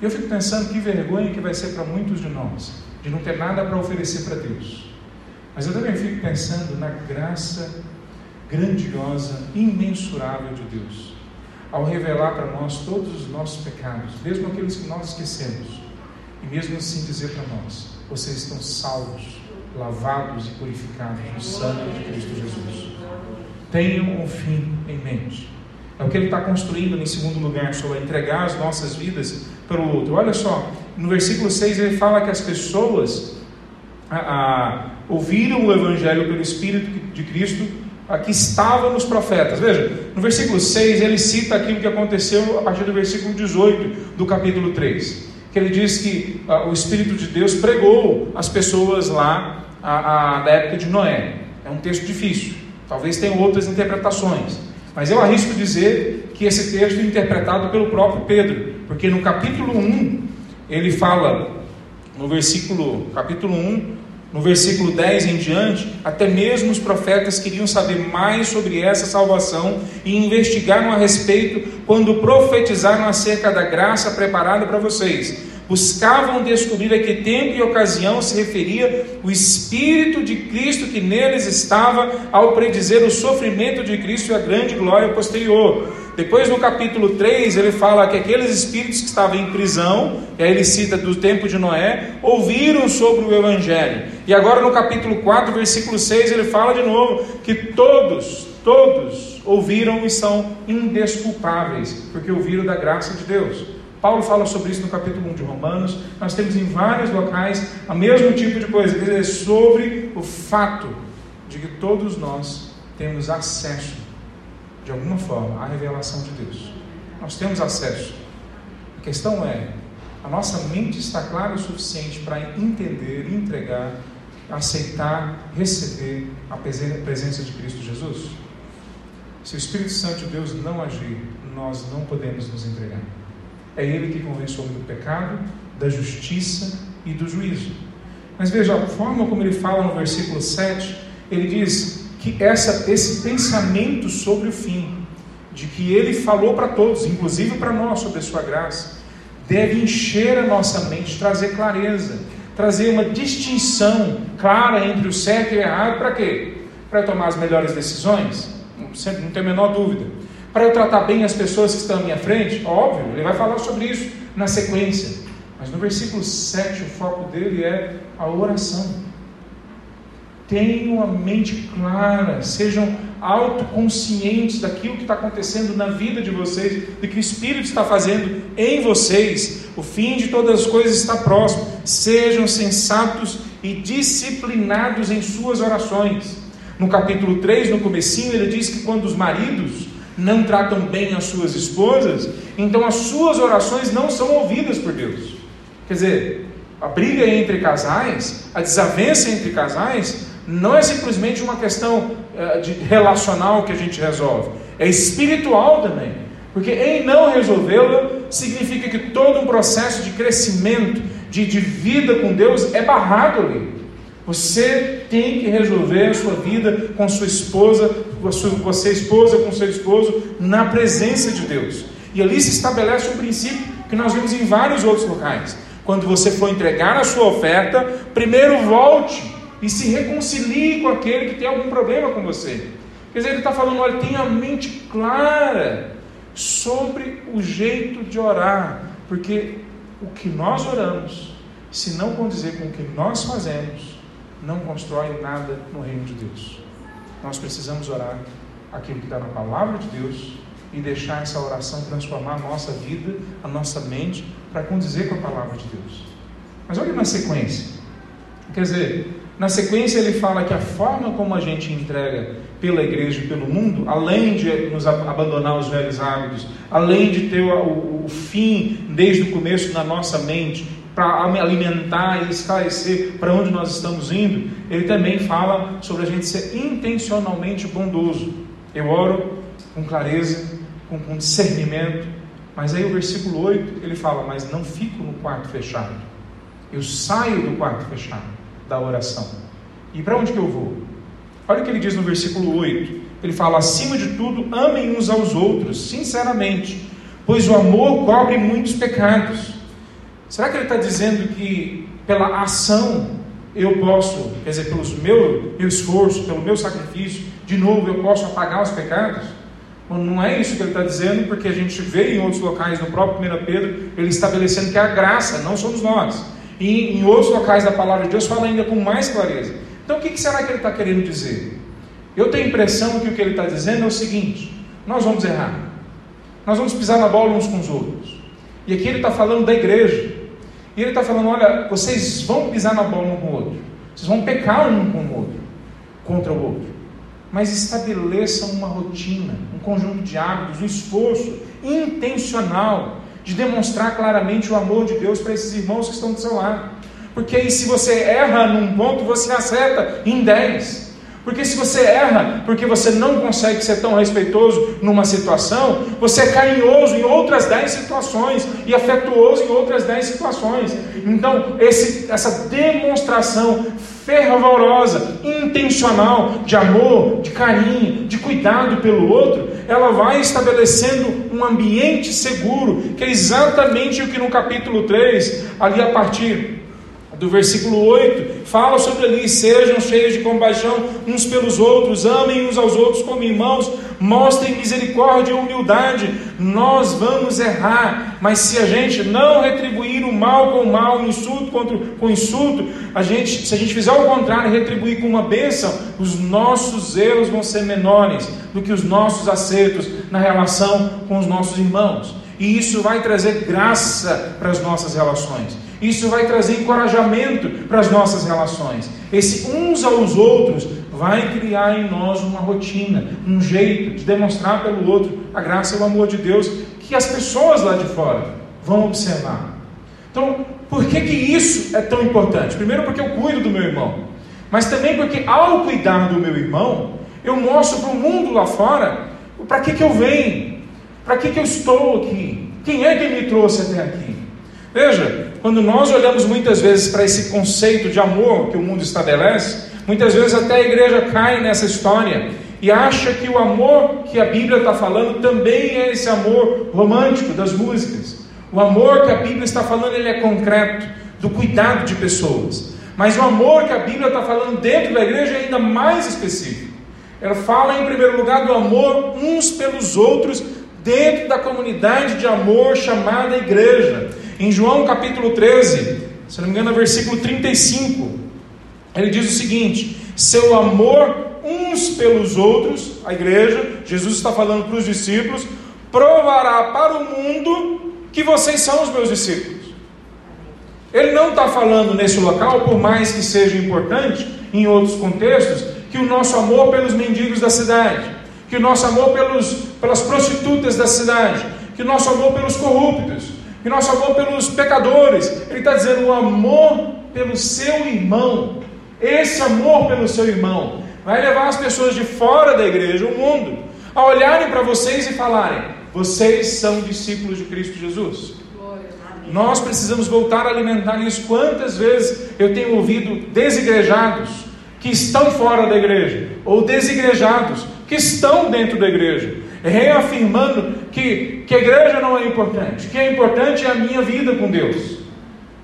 Eu fico pensando que vergonha que vai ser para muitos de nós, de não ter nada para oferecer para Deus. Mas eu também fico pensando na graça grandiosa, imensurável de Deus ao revelar para nós todos os nossos pecados, mesmo aqueles que nós esquecemos, e mesmo assim dizer para nós: vocês estão salvos, lavados e purificados no sangue de Cristo Jesus. Tenham um fim em mente. É o que ele está construindo em segundo lugar, sobre entregar as nossas vidas para o outro. Olha só, no versículo 6 ele fala que as pessoas a, a, ouviram o Evangelho pelo Espírito de Cristo que estava nos profetas. Veja, no versículo 6 ele cita aquilo que aconteceu a partir do versículo 18 do capítulo 3. Que ele diz que uh, o Espírito de Deus pregou as pessoas lá da época de Noé. É um texto difícil, talvez tenha outras interpretações, mas eu arrisco dizer que esse texto é interpretado pelo próprio Pedro, porque no capítulo 1 ele fala, no versículo capítulo 1, no versículo 10 em diante, até mesmo os profetas queriam saber mais sobre essa salvação e investigaram a respeito quando profetizaram acerca da graça preparada para vocês. Buscavam descobrir a que tempo e ocasião se referia o Espírito de Cristo que neles estava ao predizer o sofrimento de Cristo e a grande glória posterior. Depois, no capítulo 3, ele fala que aqueles espíritos que estavam em prisão, e aí ele cita do tempo de Noé, ouviram sobre o Evangelho. E agora, no capítulo 4, versículo 6, ele fala de novo que todos, todos ouviram e são indesculpáveis, porque ouviram da graça de Deus. Paulo fala sobre isso no capítulo 1 de Romanos. Nós temos em vários locais o mesmo tipo de coisa, quer dizer, sobre o fato de que todos nós temos acesso de alguma forma, a revelação de Deus. Nós temos acesso. A questão é: a nossa mente está clara o suficiente para entender, entregar, aceitar, receber a presença de Cristo Jesus? Se o Espírito Santo de Deus não agir, nós não podemos nos entregar. É Ele que convence o homem do pecado, da justiça e do juízo. Mas veja, a forma como ele fala no versículo 7, ele diz que essa, esse pensamento sobre o fim, de que ele falou para todos, inclusive para nós, sobre a sua graça, deve encher a nossa mente, trazer clareza, trazer uma distinção clara entre o certo e o errado, para quê? Para tomar as melhores decisões? Sempre, não tem a menor dúvida. Para eu tratar bem as pessoas que estão à minha frente? Óbvio, ele vai falar sobre isso na sequência. Mas no versículo 7, o foco dele é a oração. Tenham a mente clara, sejam autoconscientes daquilo que está acontecendo na vida de vocês, do que o Espírito está fazendo em vocês. O fim de todas as coisas está próximo. Sejam sensatos e disciplinados em suas orações. No capítulo 3, no comecinho, ele diz que quando os maridos não tratam bem as suas esposas, então as suas orações não são ouvidas por Deus. Quer dizer, a briga entre casais, a desavença entre casais, não é simplesmente uma questão uh, de relacional que a gente resolve, é espiritual também. Porque em não resolvê-la, significa que todo um processo de crescimento, de, de vida com Deus, é barrado ali. Você tem que resolver a sua vida com sua esposa, você esposa com seu esposo, na presença de Deus. E ali se estabelece um princípio que nós vemos em vários outros locais. Quando você for entregar a sua oferta, primeiro volte e se reconcilie com aquele que tem algum problema com você. Quer dizer, ele está falando, olha, tenha a mente clara sobre o jeito de orar, porque o que nós oramos, se não condizer com o que nós fazemos, não constrói nada no reino de Deus. Nós precisamos orar aquilo que está na palavra de Deus e deixar essa oração transformar a nossa vida, a nossa mente, para condizer com a palavra de Deus. Mas olha na sequência. Quer dizer, na sequência ele fala que a forma como a gente entrega pela igreja e pelo mundo, além de nos abandonar os velhos hábitos, além de ter o, o fim desde o começo na nossa mente, para alimentar e esclarecer para onde nós estamos indo, ele também fala sobre a gente ser intencionalmente bondoso. Eu oro com clareza, com, com discernimento, mas aí o versículo 8 ele fala: Mas não fico no quarto fechado, eu saio do quarto fechado da oração. E para onde que eu vou? Olha o que ele diz no versículo 8: Ele fala: Acima de tudo, amem uns aos outros, sinceramente, pois o amor cobre muitos pecados. Será que ele está dizendo que pela ação eu posso, quer dizer, pelo meu, meu esforço, pelo meu sacrifício, de novo eu posso apagar os pecados? Não é isso que ele está dizendo, porque a gente vê em outros locais, no próprio 1 Pedro, ele estabelecendo que é a graça, não somos nós. E em outros locais da palavra de Deus fala ainda com mais clareza. Então o que será que ele está querendo dizer? Eu tenho a impressão que o que ele está dizendo é o seguinte: nós vamos errar, nós vamos pisar na bola uns com os outros. E aqui ele está falando da igreja. E ele está falando: olha, vocês vão pisar na bola um com o outro, vocês vão pecar um com o outro, contra o outro. Mas estabeleçam uma rotina, um conjunto de hábitos, um esforço intencional de demonstrar claramente o amor de Deus para esses irmãos que estão do seu lado. Porque aí, se você erra num ponto, você acerta em dez. Porque se você erra porque você não consegue ser tão respeitoso numa situação, você é carinhoso em outras dez situações e afetuoso em outras dez situações. Então, esse, essa demonstração fervorosa, intencional de amor, de carinho, de cuidado pelo outro, ela vai estabelecendo um ambiente seguro, que é exatamente o que no capítulo 3, ali a partir do versículo 8, fala sobre ali: sejam cheios de compaixão uns pelos outros, amem uns aos outros como irmãos, mostrem misericórdia e humildade. Nós vamos errar, mas se a gente não retribuir o mal com o mal, o insulto contra, com insulto, a gente, se a gente fizer o contrário, retribuir com uma bênção, os nossos erros vão ser menores do que os nossos acertos na relação com os nossos irmãos. E isso vai trazer graça para as nossas relações. Isso vai trazer encorajamento para as nossas relações. Esse uns aos outros vai criar em nós uma rotina, um jeito de demonstrar pelo outro a graça e o amor de Deus que as pessoas lá de fora vão observar. Então, por que, que isso é tão importante? Primeiro, porque eu cuido do meu irmão, mas também porque ao cuidar do meu irmão, eu mostro para o mundo lá fora para que, que eu venho, para que, que eu estou aqui, quem é que me trouxe até aqui. Veja, quando nós olhamos muitas vezes para esse conceito de amor que o mundo estabelece, muitas vezes até a igreja cai nessa história e acha que o amor que a Bíblia está falando também é esse amor romântico das músicas. O amor que a Bíblia está falando ele é concreto, do cuidado de pessoas. Mas o amor que a Bíblia está falando dentro da igreja é ainda mais específico. Ela fala, em primeiro lugar, do amor uns pelos outros dentro da comunidade de amor chamada igreja. Em João capítulo 13, se não me engano, versículo 35, ele diz o seguinte: Seu amor uns pelos outros, a igreja, Jesus está falando para os discípulos, provará para o mundo que vocês são os meus discípulos. Ele não está falando nesse local, por mais que seja importante em outros contextos, que o nosso amor pelos mendigos da cidade, que o nosso amor pelos, pelas prostitutas da cidade, que o nosso amor pelos corruptos, o nosso amor pelos pecadores. Ele está dizendo o amor pelo seu irmão. Esse amor pelo seu irmão vai levar as pessoas de fora da igreja, o mundo, a olharem para vocês e falarem: vocês são discípulos de Cristo Jesus. Nós precisamos voltar a alimentar isso. Quantas vezes eu tenho ouvido desigrejados que estão fora da igreja, ou desigrejados que estão dentro da igreja, reafirmando que, que a igreja não é importante, que é importante é a minha vida com Deus.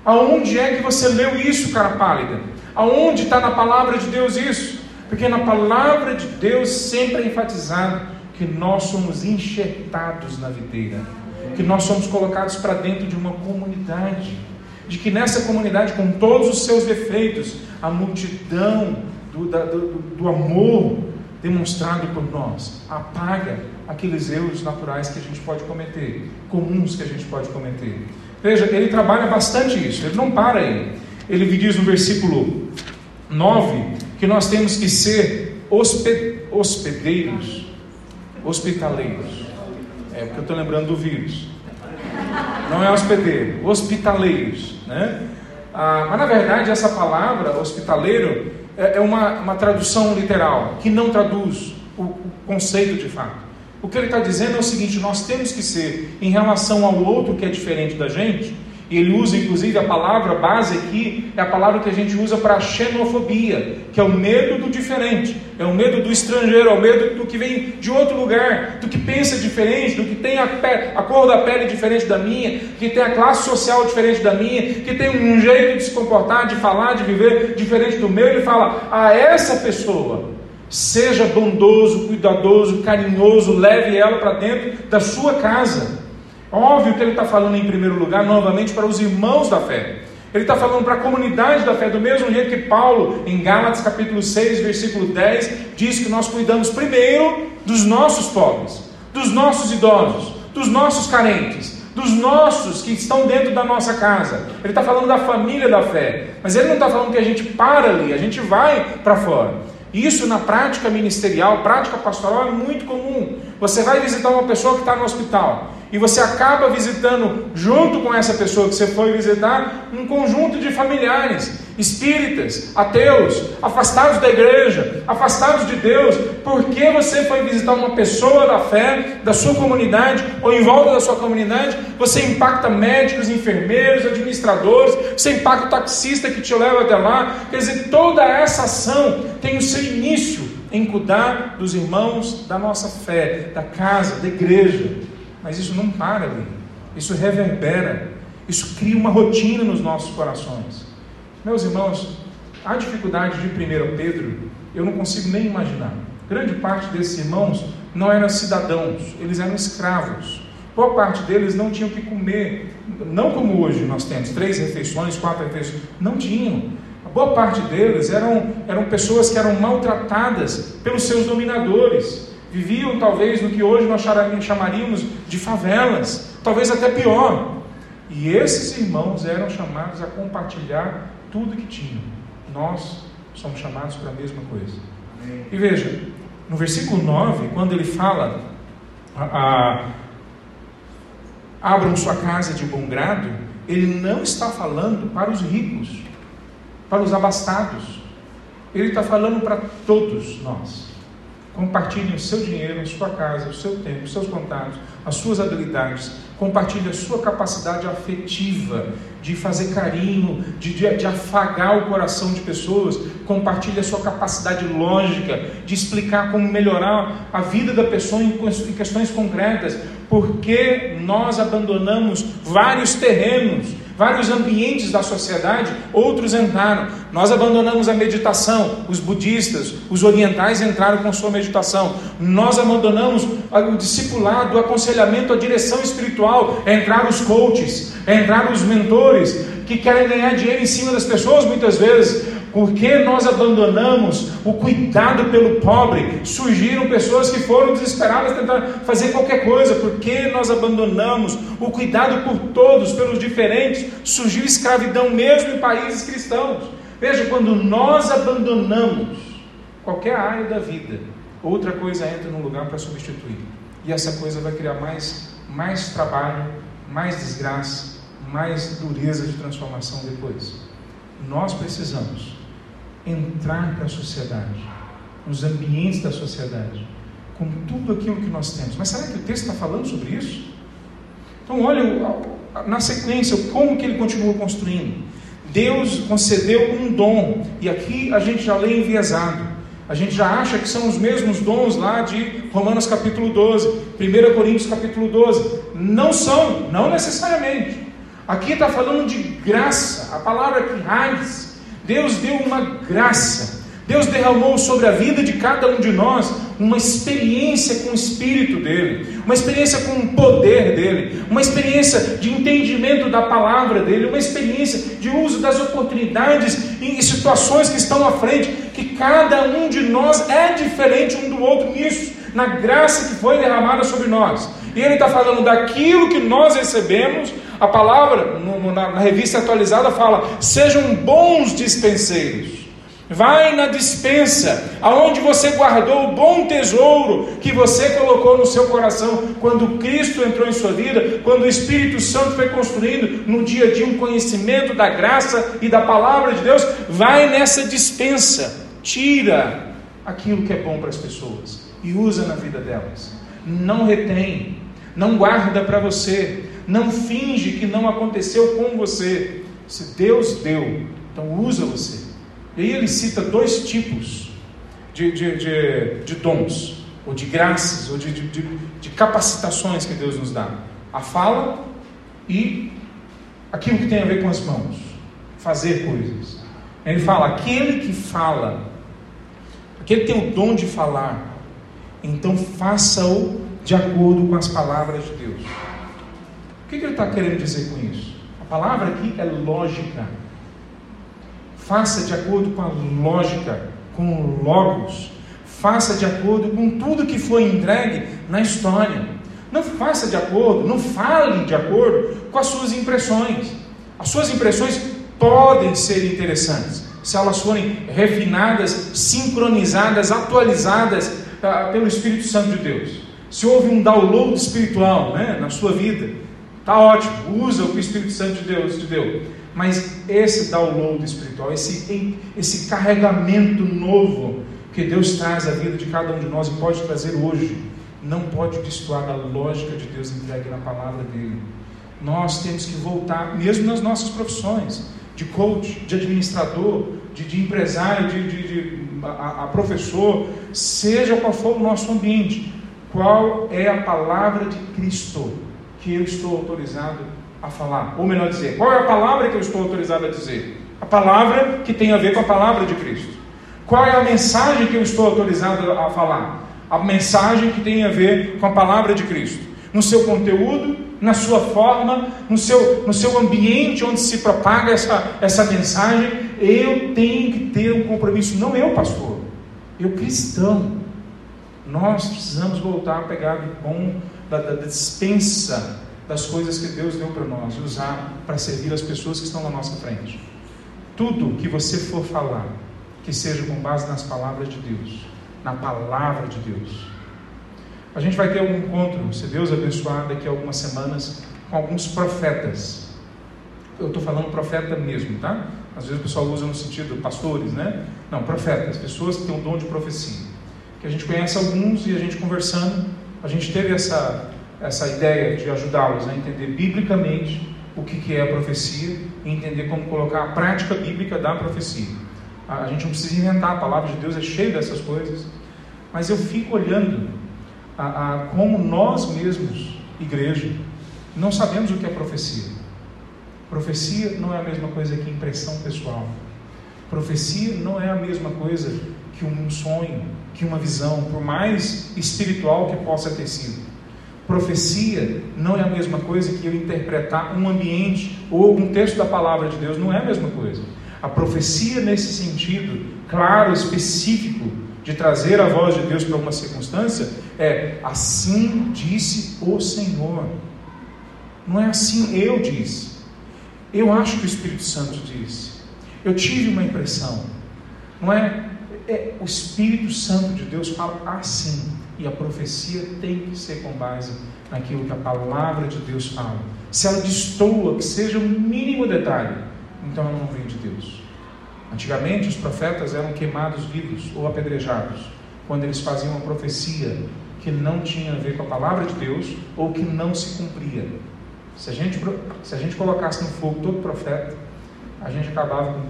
Aonde é que você leu isso, cara pálida? Aonde está na palavra de Deus isso? Porque na palavra de Deus sempre é enfatizado que nós somos enxertados na videira, que nós somos colocados para dentro de uma comunidade, de que nessa comunidade, com todos os seus defeitos, a multidão do, da, do, do amor demonstrado por nós apaga aqueles erros naturais que a gente pode cometer, comuns que a gente pode cometer. Veja, ele trabalha bastante isso, ele não para aí. Ele diz no versículo 9 que nós temos que ser hospedeiros, hospitaleiros. É porque eu estou lembrando do vírus. Não é hospedeiro, hospitaleiros. Né? Ah, mas na verdade essa palavra hospitaleiro é uma, uma tradução literal que não traduz o, o conceito de fato. O que ele está dizendo é o seguinte: nós temos que ser, em relação ao outro que é diferente da gente, e ele usa inclusive a palavra base aqui, é a palavra que a gente usa para xenofobia, que é o medo do diferente, é o medo do estrangeiro, é o medo do que vem de outro lugar, do que pensa diferente, do que tem a, a cor da pele diferente da minha, que tem a classe social diferente da minha, que tem um jeito de se comportar, de falar, de viver diferente do meu. Ele fala a essa pessoa. Seja bondoso, cuidadoso, carinhoso, leve ela para dentro da sua casa. Óbvio que ele está falando em primeiro lugar, novamente, para os irmãos da fé. Ele está falando para a comunidade da fé, do mesmo jeito que Paulo, em Gálatas capítulo 6, versículo 10, diz que nós cuidamos primeiro dos nossos pobres, dos nossos idosos, dos nossos carentes, dos nossos que estão dentro da nossa casa. Ele está falando da família da fé, mas ele não está falando que a gente para ali, a gente vai para fora. Isso na prática ministerial, prática pastoral é muito comum. Você vai visitar uma pessoa que está no hospital e você acaba visitando, junto com essa pessoa que você foi visitar, um conjunto de familiares, espíritas, ateus, afastados da igreja, afastados de Deus, porque você foi visitar uma pessoa da fé, da sua comunidade, ou em volta da sua comunidade, você impacta médicos, enfermeiros, administradores, você impacta o taxista que te leva até lá. Quer dizer, toda essa ação tem o seu início em cuidar dos irmãos da nossa fé, da casa, da igreja. Mas isso não para ali. Isso reverbera. Isso cria uma rotina nos nossos corações. Meus irmãos, a dificuldade de 1 Pedro, eu não consigo nem imaginar. Grande parte desses irmãos não eram cidadãos, eles eram escravos. Boa parte deles não tinham que comer, não como hoje nós temos, três refeições, quatro refeições. Não tinham. A boa parte deles eram, eram pessoas que eram maltratadas pelos seus dominadores viviam talvez no que hoje nós chamaríamos de favelas, talvez até pior. E esses irmãos eram chamados a compartilhar tudo que tinham. Nós somos chamados para a mesma coisa. Amém. E veja, no versículo 9, quando ele fala, a, a, abram sua casa de bom grado, ele não está falando para os ricos, para os abastados. Ele está falando para todos nós. Compartilhe o seu dinheiro, a sua casa, o seu tempo, os seus contatos, as suas habilidades. Compartilhe a sua capacidade afetiva de fazer carinho, de, de, de, afagar o coração de pessoas. Compartilhe a sua capacidade lógica de explicar como melhorar a vida da pessoa em, em questões concretas. Porque nós abandonamos vários terrenos vários ambientes da sociedade, outros entraram. Nós abandonamos a meditação, os budistas, os orientais entraram com sua meditação. Nós abandonamos o discipulado, o aconselhamento, a direção espiritual. Entraram os coaches, entraram os mentores que querem ganhar dinheiro em cima das pessoas muitas vezes. Porque nós abandonamos o cuidado pelo pobre? Surgiram pessoas que foram desesperadas tentar fazer qualquer coisa. Porque nós abandonamos o cuidado por todos, pelos diferentes? Surgiu escravidão mesmo em países cristãos. Veja, quando nós abandonamos qualquer área da vida, outra coisa entra no lugar para substituir. E essa coisa vai criar mais, mais trabalho, mais desgraça, mais dureza de transformação depois. Nós precisamos entrar para a sociedade, nos ambientes da sociedade, com tudo aquilo que nós temos. Mas será que o texto está falando sobre isso? Então, olha na sequência como que ele continua construindo. Deus concedeu um dom, e aqui a gente já lê enviesado. A gente já acha que são os mesmos dons lá de Romanos capítulo 12, 1 Coríntios capítulo 12. Não são, não necessariamente. Aqui está falando de graça, a palavra que raiz, Deus deu uma graça. Deus derramou sobre a vida de cada um de nós uma experiência com o Espírito dele, uma experiência com o poder dele, uma experiência de entendimento da palavra dele, uma experiência de uso das oportunidades em situações que estão à frente, que cada um de nós é diferente um do outro nisso, na graça que foi derramada sobre nós. E ele está falando daquilo que nós recebemos a palavra no, na, na revista atualizada fala: sejam bons dispenseiros. Vai na dispensa, aonde você guardou o bom tesouro que você colocou no seu coração quando Cristo entrou em sua vida, quando o Espírito Santo foi construindo no dia a dia um conhecimento da graça e da palavra de Deus. Vai nessa dispensa, tira aquilo que é bom para as pessoas e usa na vida delas. Não retém, não guarda para você, não finge que não aconteceu com você. Se Deus deu, então usa você. E aí ele cita dois tipos de, de, de, de dons, ou de graças, ou de, de, de capacitações que Deus nos dá: a fala e aquilo que tem a ver com as mãos, fazer coisas. Ele fala: aquele que fala, aquele que tem o dom de falar, então faça-o de acordo com as palavras de Deus. O que, ele está querendo dizer com isso? A palavra aqui é lógica. Faça de acordo com a lógica, com o logos. Faça de acordo com tudo que foi entregue na história. Não faça de acordo, não fale de acordo com as suas impressões. As suas impressões podem ser interessantes se elas forem refinadas, sincronizadas, atualizadas ah, pelo Espírito Santo de Deus. Se houve um download espiritual né, na sua vida, Tá ótimo, usa o que o Espírito Santo de Deus te deu. Mas esse download espiritual, esse, esse carregamento novo que Deus traz à vida de cada um de nós e pode trazer hoje, não pode destoar da lógica de Deus entregue na palavra dele. Nós temos que voltar, mesmo nas nossas profissões, de coach, de administrador, de, de empresário, de, de, de a, a professor, seja qual for o nosso ambiente, qual é a palavra de Cristo? que eu estou autorizado a falar? Ou melhor dizer, qual é a palavra que eu estou autorizado a dizer? A palavra que tem a ver com a palavra de Cristo. Qual é a mensagem que eu estou autorizado a falar? A mensagem que tem a ver com a palavra de Cristo. No seu conteúdo, na sua forma, no seu, no seu ambiente onde se propaga essa, essa mensagem, eu tenho que ter um compromisso, não eu, pastor, eu cristão. Nós precisamos voltar a pegar do bom da, da dispensa das coisas que Deus deu para nós e usar para servir as pessoas que estão na nossa frente. Tudo que você for falar, que seja com base nas palavras de Deus, na palavra de Deus. A gente vai ter um encontro, se Deus abençoar, daqui a algumas semanas, com alguns profetas. Eu estou falando profeta mesmo, tá? Às vezes o pessoal usa no sentido pastores, né? Não, profetas, pessoas que têm o dom de profecia. que a gente conhece alguns e a gente conversando, a gente teve essa, essa ideia de ajudá-los a entender biblicamente o que, que é a profecia e entender como colocar a prática bíblica da profecia. A gente não precisa inventar, a palavra de Deus é cheia dessas coisas, mas eu fico olhando a, a como nós mesmos, igreja, não sabemos o que é profecia. Profecia não é a mesma coisa que impressão pessoal. Profecia não é a mesma coisa que um sonho, que uma visão, por mais espiritual que possa ter sido. Profecia não é a mesma coisa que eu interpretar um ambiente ou algum texto da palavra de Deus, não é a mesma coisa. A profecia, nesse sentido, claro, específico, de trazer a voz de Deus para uma circunstância, é assim disse o Senhor. Não é assim eu disse. Eu acho que o Espírito Santo disse. Eu tive uma impressão. Não é? é o Espírito Santo de Deus fala assim. E a profecia tem que ser com base naquilo que a palavra de Deus fala. Se ela destoa, que seja o mínimo detalhe, então ela não vem de Deus. Antigamente os profetas eram queimados vivos ou apedrejados quando eles faziam uma profecia que não tinha a ver com a palavra de Deus ou que não se cumpria. Se a gente, se a gente colocasse no fogo todo profeta, a gente acabava com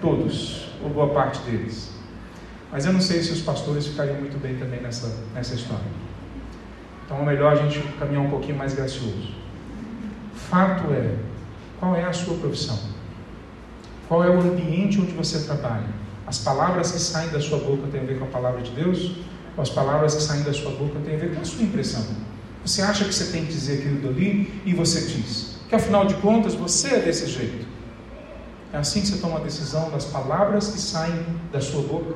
todos, ou boa parte deles. Mas eu não sei se os pastores ficariam muito bem também nessa, nessa história. Então é melhor a gente caminhar um pouquinho mais gracioso. Fato é, qual é a sua profissão? Qual é o ambiente onde você trabalha? As palavras que saem da sua boca têm a ver com a palavra de Deus? Ou as palavras que saem da sua boca têm a ver com a sua impressão? Você acha que você tem que dizer aquilo dali e você diz. Que afinal de contas você é desse jeito. É assim que você toma a decisão das palavras que saem da sua boca.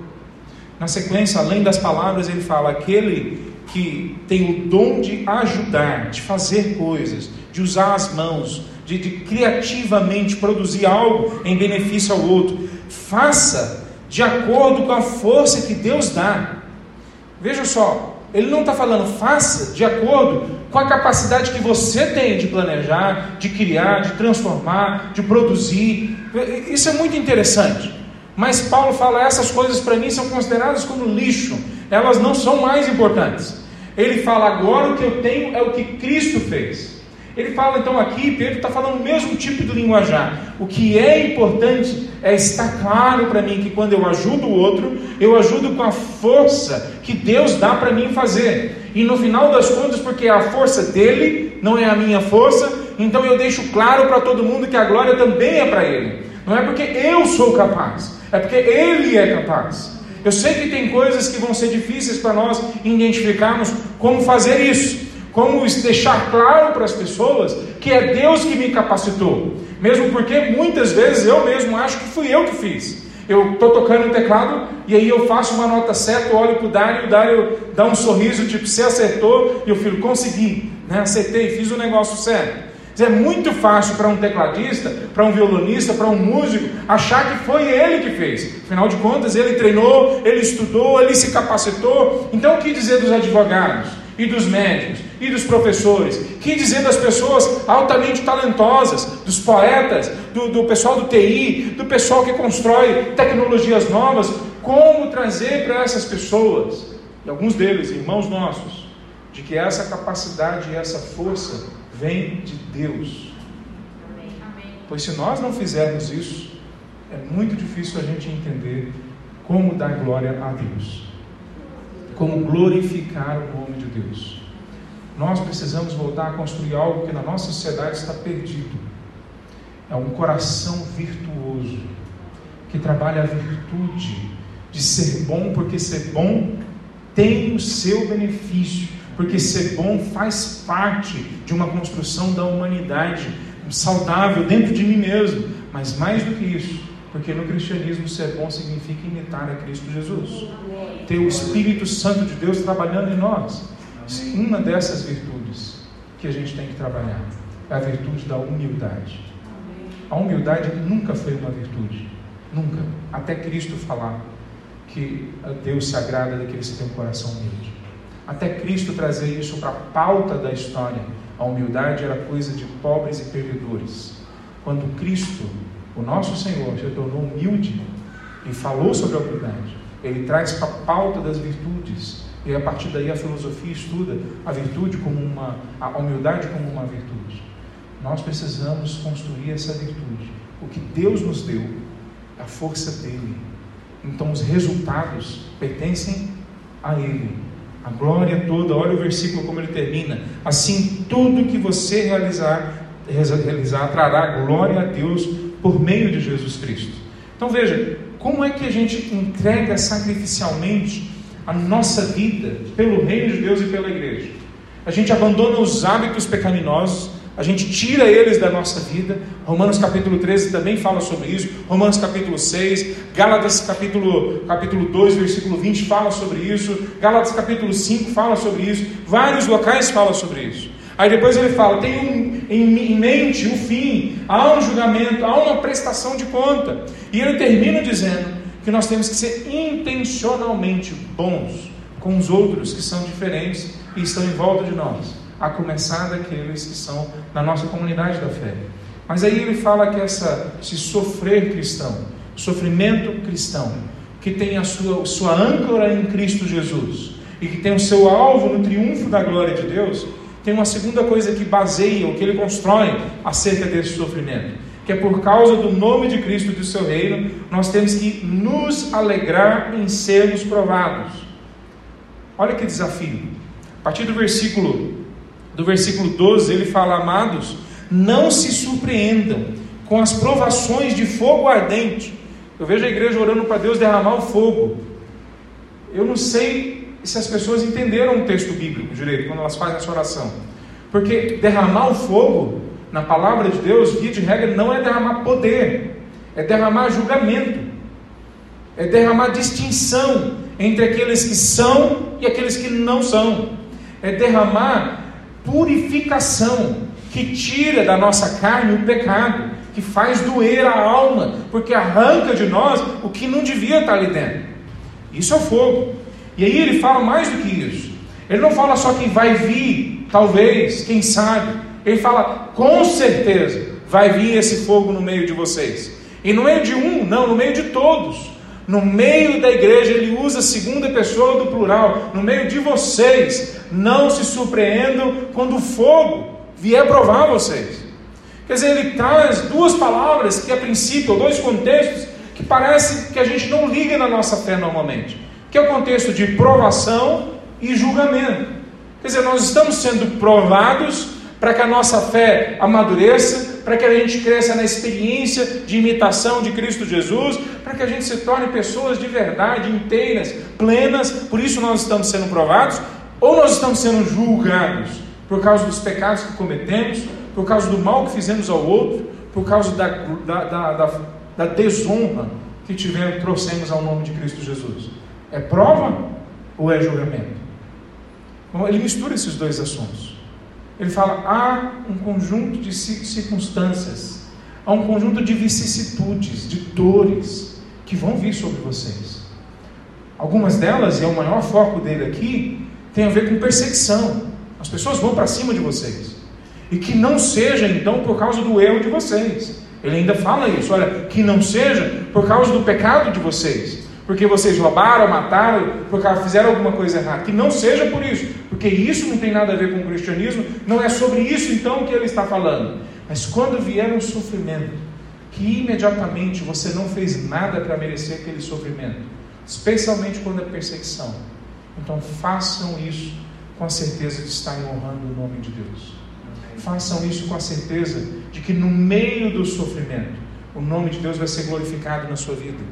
Na sequência, além das palavras, ele fala: aquele que tem o dom de ajudar, de fazer coisas, de usar as mãos, de, de criativamente produzir algo em benefício ao outro, faça de acordo com a força que Deus dá. Veja só, ele não está falando faça de acordo com a capacidade que você tem de planejar, de criar, de transformar, de produzir. Isso é muito interessante. Mas Paulo fala: essas coisas para mim são consideradas como lixo, elas não são mais importantes. Ele fala: agora o que eu tenho é o que Cristo fez. Ele fala então aqui, Pedro está falando o mesmo tipo de linguajar. O que é importante é estar claro para mim que quando eu ajudo o outro, eu ajudo com a força que Deus dá para mim fazer. E no final das contas, porque é a força dele, não é a minha força, então eu deixo claro para todo mundo que a glória também é para ele. Não é porque eu sou capaz, é porque ele é capaz. Eu sei que tem coisas que vão ser difíceis para nós identificarmos como fazer isso. Como deixar claro para as pessoas que é Deus que me capacitou. Mesmo porque muitas vezes eu mesmo acho que fui eu que fiz. Eu estou tocando o teclado e aí eu faço uma nota certa, olho para o Dário, o Dário dá um sorriso, tipo, você acertou, e eu falo, consegui, né? acertei, fiz o negócio certo. É muito fácil para um tecladista, para um violonista, para um músico, achar que foi ele que fez. Afinal de contas, ele treinou, ele estudou, ele se capacitou. Então, o que dizer dos advogados e dos médicos? E dos professores, que dizer das pessoas altamente talentosas, dos poetas, do, do pessoal do TI, do pessoal que constrói tecnologias novas, como trazer para essas pessoas, e alguns deles, irmãos nossos, de que essa capacidade e essa força vem de Deus. Pois se nós não fizermos isso, é muito difícil a gente entender como dar glória a Deus, como glorificar o nome de Deus. Nós precisamos voltar a construir algo que na nossa sociedade está perdido. É um coração virtuoso, que trabalha a virtude de ser bom, porque ser bom tem o seu benefício, porque ser bom faz parte de uma construção da humanidade saudável dentro de mim mesmo. Mas mais do que isso, porque no cristianismo ser bom significa imitar a Cristo Jesus, ter o Espírito Santo de Deus trabalhando em nós. Uma dessas virtudes que a gente tem que trabalhar é a virtude da humildade. A humildade nunca foi uma virtude, nunca. Até Cristo falar que Deus se agrada daqueles que têm um coração humilde. Até Cristo trazer isso para a pauta da história. A humildade era coisa de pobres e perdedores. Quando Cristo, o nosso Senhor, se tornou humilde e falou sobre a humildade, ele traz para a pauta das virtudes. E a partir daí a filosofia estuda a virtude como uma, a humildade como uma virtude. Nós precisamos construir essa virtude. O que Deus nos deu, a força dele. Então os resultados pertencem a Ele. A glória toda, olha o versículo como ele termina. Assim, tudo que você realizar, realizar trará glória a Deus por meio de Jesus Cristo. Então veja, como é que a gente entrega sacrificialmente a nossa vida pelo reino de Deus e pela igreja? A gente abandona os hábitos pecaminosos, a gente tira eles da nossa vida. Romanos capítulo 13 também fala sobre isso. Romanos capítulo 6, Gálatas capítulo, capítulo 2, versículo 20 fala sobre isso. Gálatas capítulo 5 fala sobre isso. Vários locais falam sobre isso. Aí depois ele fala: tem um, em, em mente o fim, há um julgamento, há uma prestação de conta. E ele termina dizendo que nós temos que ser intencionalmente bons com os outros que são diferentes e estão em volta de nós a começar daqueles que são na nossa comunidade da fé. Mas aí ele fala que essa, esse sofrer cristão, sofrimento cristão, que tem a sua, sua âncora em Cristo Jesus e que tem o seu alvo no triunfo da glória de Deus, tem uma segunda coisa que baseia, o que ele constrói acerca desse sofrimento, que é por causa do nome de Cristo e do seu reino, nós temos que nos alegrar em sermos provados. Olha que desafio. A partir do versículo do versículo 12, ele fala: Amados, não se surpreendam com as provações de fogo ardente. Eu vejo a igreja orando para Deus derramar o fogo. Eu não sei se as pessoas entenderam o texto bíblico direito quando elas fazem essa oração. Porque derramar o fogo, na palavra de Deus, via de regra, não é derramar poder, é derramar julgamento, é derramar distinção entre aqueles que são e aqueles que não são, é derramar purificação que tira da nossa carne o pecado, que faz doer a alma, porque arranca de nós o que não devia estar ali dentro. Isso é fogo. E aí ele fala mais do que isso. Ele não fala só que vai vir, talvez, quem sabe. Ele fala, com certeza, vai vir esse fogo no meio de vocês. E no meio de um, não, no meio de todos. No meio da igreja, ele usa a segunda pessoa do plural. No meio de vocês, não se surpreendam quando o fogo vier provar vocês. Quer dizer, ele traz duas palavras que, a princípio, ou dois contextos, que parece que a gente não liga na nossa fé normalmente. Que é o contexto de provação e julgamento. Quer dizer, nós estamos sendo provados para que a nossa fé amadureça, para que a gente cresça na experiência de imitação de Cristo Jesus, para que a gente se torne pessoas de verdade, inteiras, plenas. Por isso nós estamos sendo provados, ou nós estamos sendo julgados por causa dos pecados que cometemos, por causa do mal que fizemos ao outro, por causa da, da, da, da, da desonra que tivemos, trouxemos ao nome de Cristo Jesus. É prova ou é julgamento? Ele mistura esses dois assuntos. Ele fala: há um conjunto de circunstâncias, há um conjunto de vicissitudes, de dores que vão vir sobre vocês. Algumas delas, e é o maior foco dele aqui, tem a ver com perseguição. As pessoas vão para cima de vocês. E que não seja então por causa do erro de vocês. Ele ainda fala isso, olha, que não seja por causa do pecado de vocês porque vocês roubaram, mataram, porque fizeram alguma coisa errada. Que não seja por isso, porque isso não tem nada a ver com o cristianismo, não é sobre isso então que ele está falando. Mas quando vier um sofrimento, que imediatamente você não fez nada para merecer aquele sofrimento, especialmente quando é perseguição, então façam isso com a certeza de estarem honrando o nome de Deus. Façam isso com a certeza de que no meio do sofrimento, o nome de Deus vai ser glorificado na sua vida.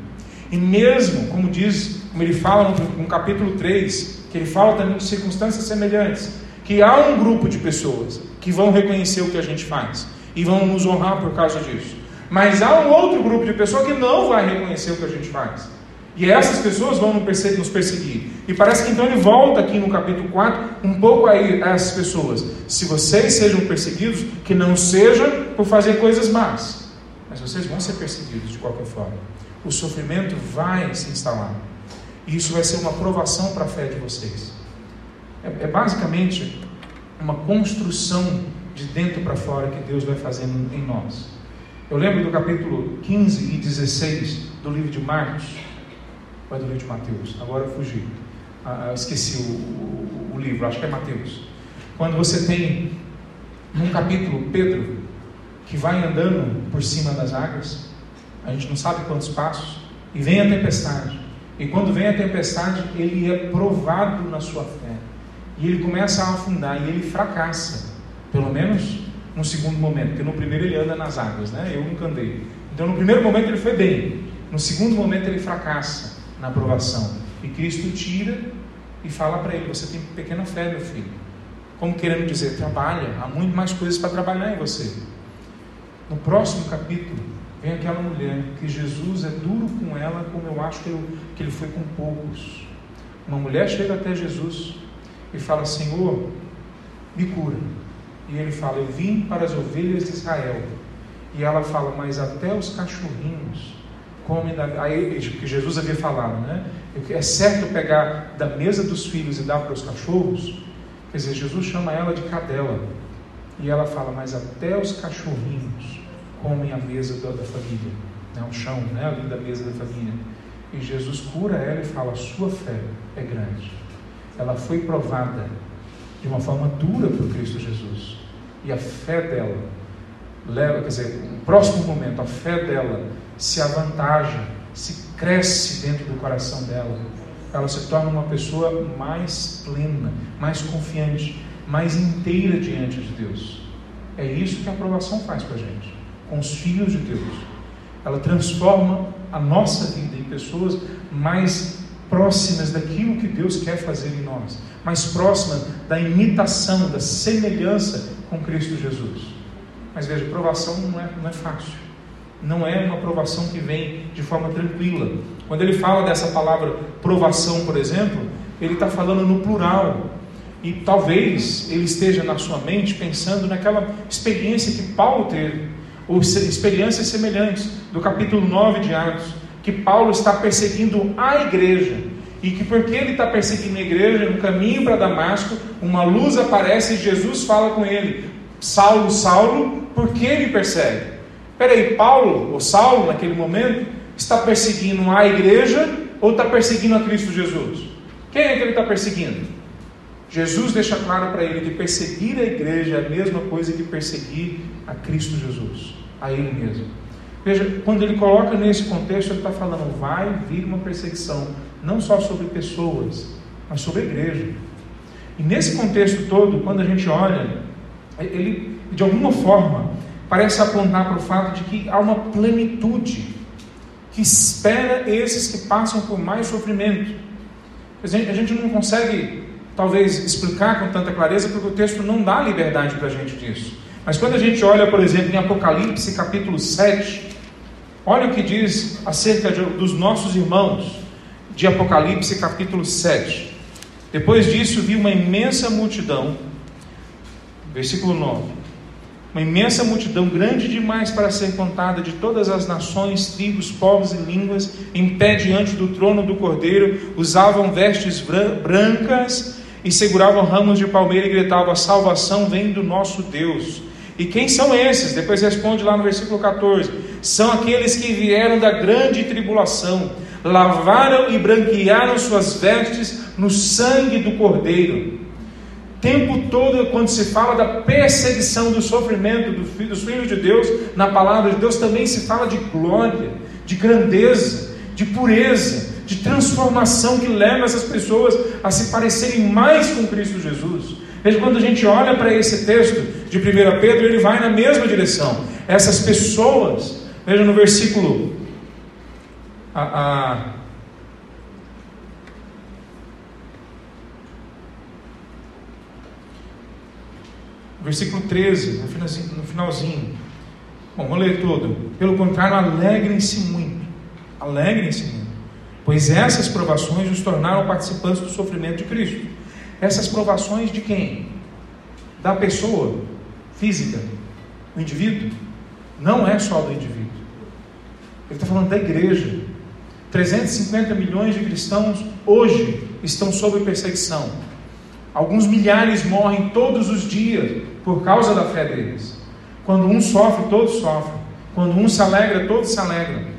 E mesmo, como diz, como ele fala no, no capítulo 3, que ele fala também de circunstâncias semelhantes, que há um grupo de pessoas que vão reconhecer o que a gente faz e vão nos honrar por causa disso. Mas há um outro grupo de pessoas que não vai reconhecer o que a gente faz. E essas pessoas vão nos perseguir. E parece que então ele volta aqui no capítulo 4 um pouco a essas pessoas. Se vocês sejam perseguidos, que não seja por fazer coisas más. Mas vocês vão ser perseguidos de qualquer forma o sofrimento vai se instalar. E isso vai ser uma provação para a fé de vocês. É, é basicamente uma construção de dentro para fora que Deus vai fazendo em nós. Eu lembro do capítulo 15 e 16 do livro de Marcos. Ou é do livro de Mateus? Agora eu fugi. Ah, eu esqueci o, o, o livro, acho que é Mateus. Quando você tem, num capítulo, Pedro, que vai andando por cima das águas, a gente não sabe quantos passos, e vem a tempestade. E quando vem a tempestade, ele é provado na sua fé. E ele começa a afundar e ele fracassa. Pelo menos no segundo momento, porque no primeiro ele anda nas águas, né? Eu nunca andei. Então no primeiro momento ele foi bem. No segundo momento ele fracassa na aprovação. E Cristo tira e fala para ele: Você tem pequena fé, meu filho. Como querendo dizer, trabalha, há muito mais coisas para trabalhar em você. No próximo capítulo, vem aquela mulher que Jesus é duro com ela, como eu acho que, eu, que ele foi com poucos. Uma mulher chega até Jesus e fala: Senhor, me cura. E ele fala: Eu vim para as ovelhas de Israel. E ela fala: Mas até os cachorrinhos comem da. Aí, que Jesus havia falado, né? É certo pegar da mesa dos filhos e dar para os cachorros? Quer dizer, Jesus chama ela de cadela. E ela fala: Mas até os cachorrinhos comem a mesa da, da família, né? o chão né? ali da mesa da família. E Jesus cura ela e fala: Sua fé é grande. Ela foi provada de uma forma dura por Cristo Jesus. E a fé dela leva, quer dizer, no próximo momento, a fé dela se avantaja, se cresce dentro do coração dela. Ela se torna uma pessoa mais plena, mais confiante, mais inteira diante de Deus. É isso que a aprovação faz com a gente, com os filhos de Deus. Ela transforma a nossa vida em pessoas mais próximas daquilo que Deus quer fazer em nós, mais próximas da imitação, da semelhança com Cristo Jesus. Mas veja, provação não é, não é fácil. Não é uma provação que vem de forma tranquila. Quando ele fala dessa palavra provação, por exemplo, ele está falando no plural. E talvez ele esteja na sua mente pensando naquela experiência que Paulo teve, ou experiências semelhantes, do capítulo 9 de Atos que Paulo está perseguindo a igreja. E que porque ele está perseguindo a igreja, no caminho para Damasco, uma luz aparece e Jesus fala com ele: Saulo, Saulo, por que me persegue? Peraí, Paulo, ou Saulo, naquele momento, está perseguindo a igreja ou está perseguindo a Cristo Jesus? Quem é que ele está perseguindo? Jesus deixa claro para ele que perseguir a igreja é a mesma coisa que perseguir a Cristo Jesus, a Ele mesmo. Veja, quando ele coloca nesse contexto, ele está falando, vai vir uma perseguição, não só sobre pessoas, mas sobre a igreja. E nesse contexto todo, quando a gente olha, ele, de alguma forma, parece apontar para o fato de que há uma plenitude que espera esses que passam por mais sofrimento. A gente não consegue, talvez, explicar com tanta clareza, porque o texto não dá liberdade para a gente disso. Mas quando a gente olha, por exemplo, em Apocalipse capítulo 7, Olha o que diz acerca de, dos nossos irmãos de Apocalipse capítulo 7. Depois disso, vi uma imensa multidão, versículo 9. Uma imensa multidão, grande demais para ser contada, de todas as nações, tribos, povos e línguas, em pé diante do trono do Cordeiro, usavam vestes brancas e seguravam ramos de palmeira e gritavam: A salvação vem do nosso Deus e quem são esses? Depois responde lá no versículo 14: São aqueles que vieram da grande tribulação, lavaram e branquearam suas vestes no sangue do Cordeiro. Tempo todo, quando se fala da perseguição, do sofrimento dos filhos de Deus, na palavra de Deus também se fala de glória, de grandeza, de pureza, de transformação que leva essas pessoas a se parecerem mais com Cristo Jesus. Veja, quando a gente olha para esse texto de 1 Pedro, ele vai na mesma direção. Essas pessoas, veja no versículo. A, a, versículo 13, no finalzinho. Bom, vou ler todo. Pelo contrário, alegrem-se muito. Alegrem-se muito. Pois essas provações os tornaram participantes do sofrimento de Cristo essas provações de quem? Da pessoa física, o indivíduo. Não é só do indivíduo. Ele está falando da igreja. 350 milhões de cristãos hoje estão sob perseguição. Alguns milhares morrem todos os dias por causa da fé deles. Quando um sofre, todos sofrem. Quando um se alegra, todos se alegram.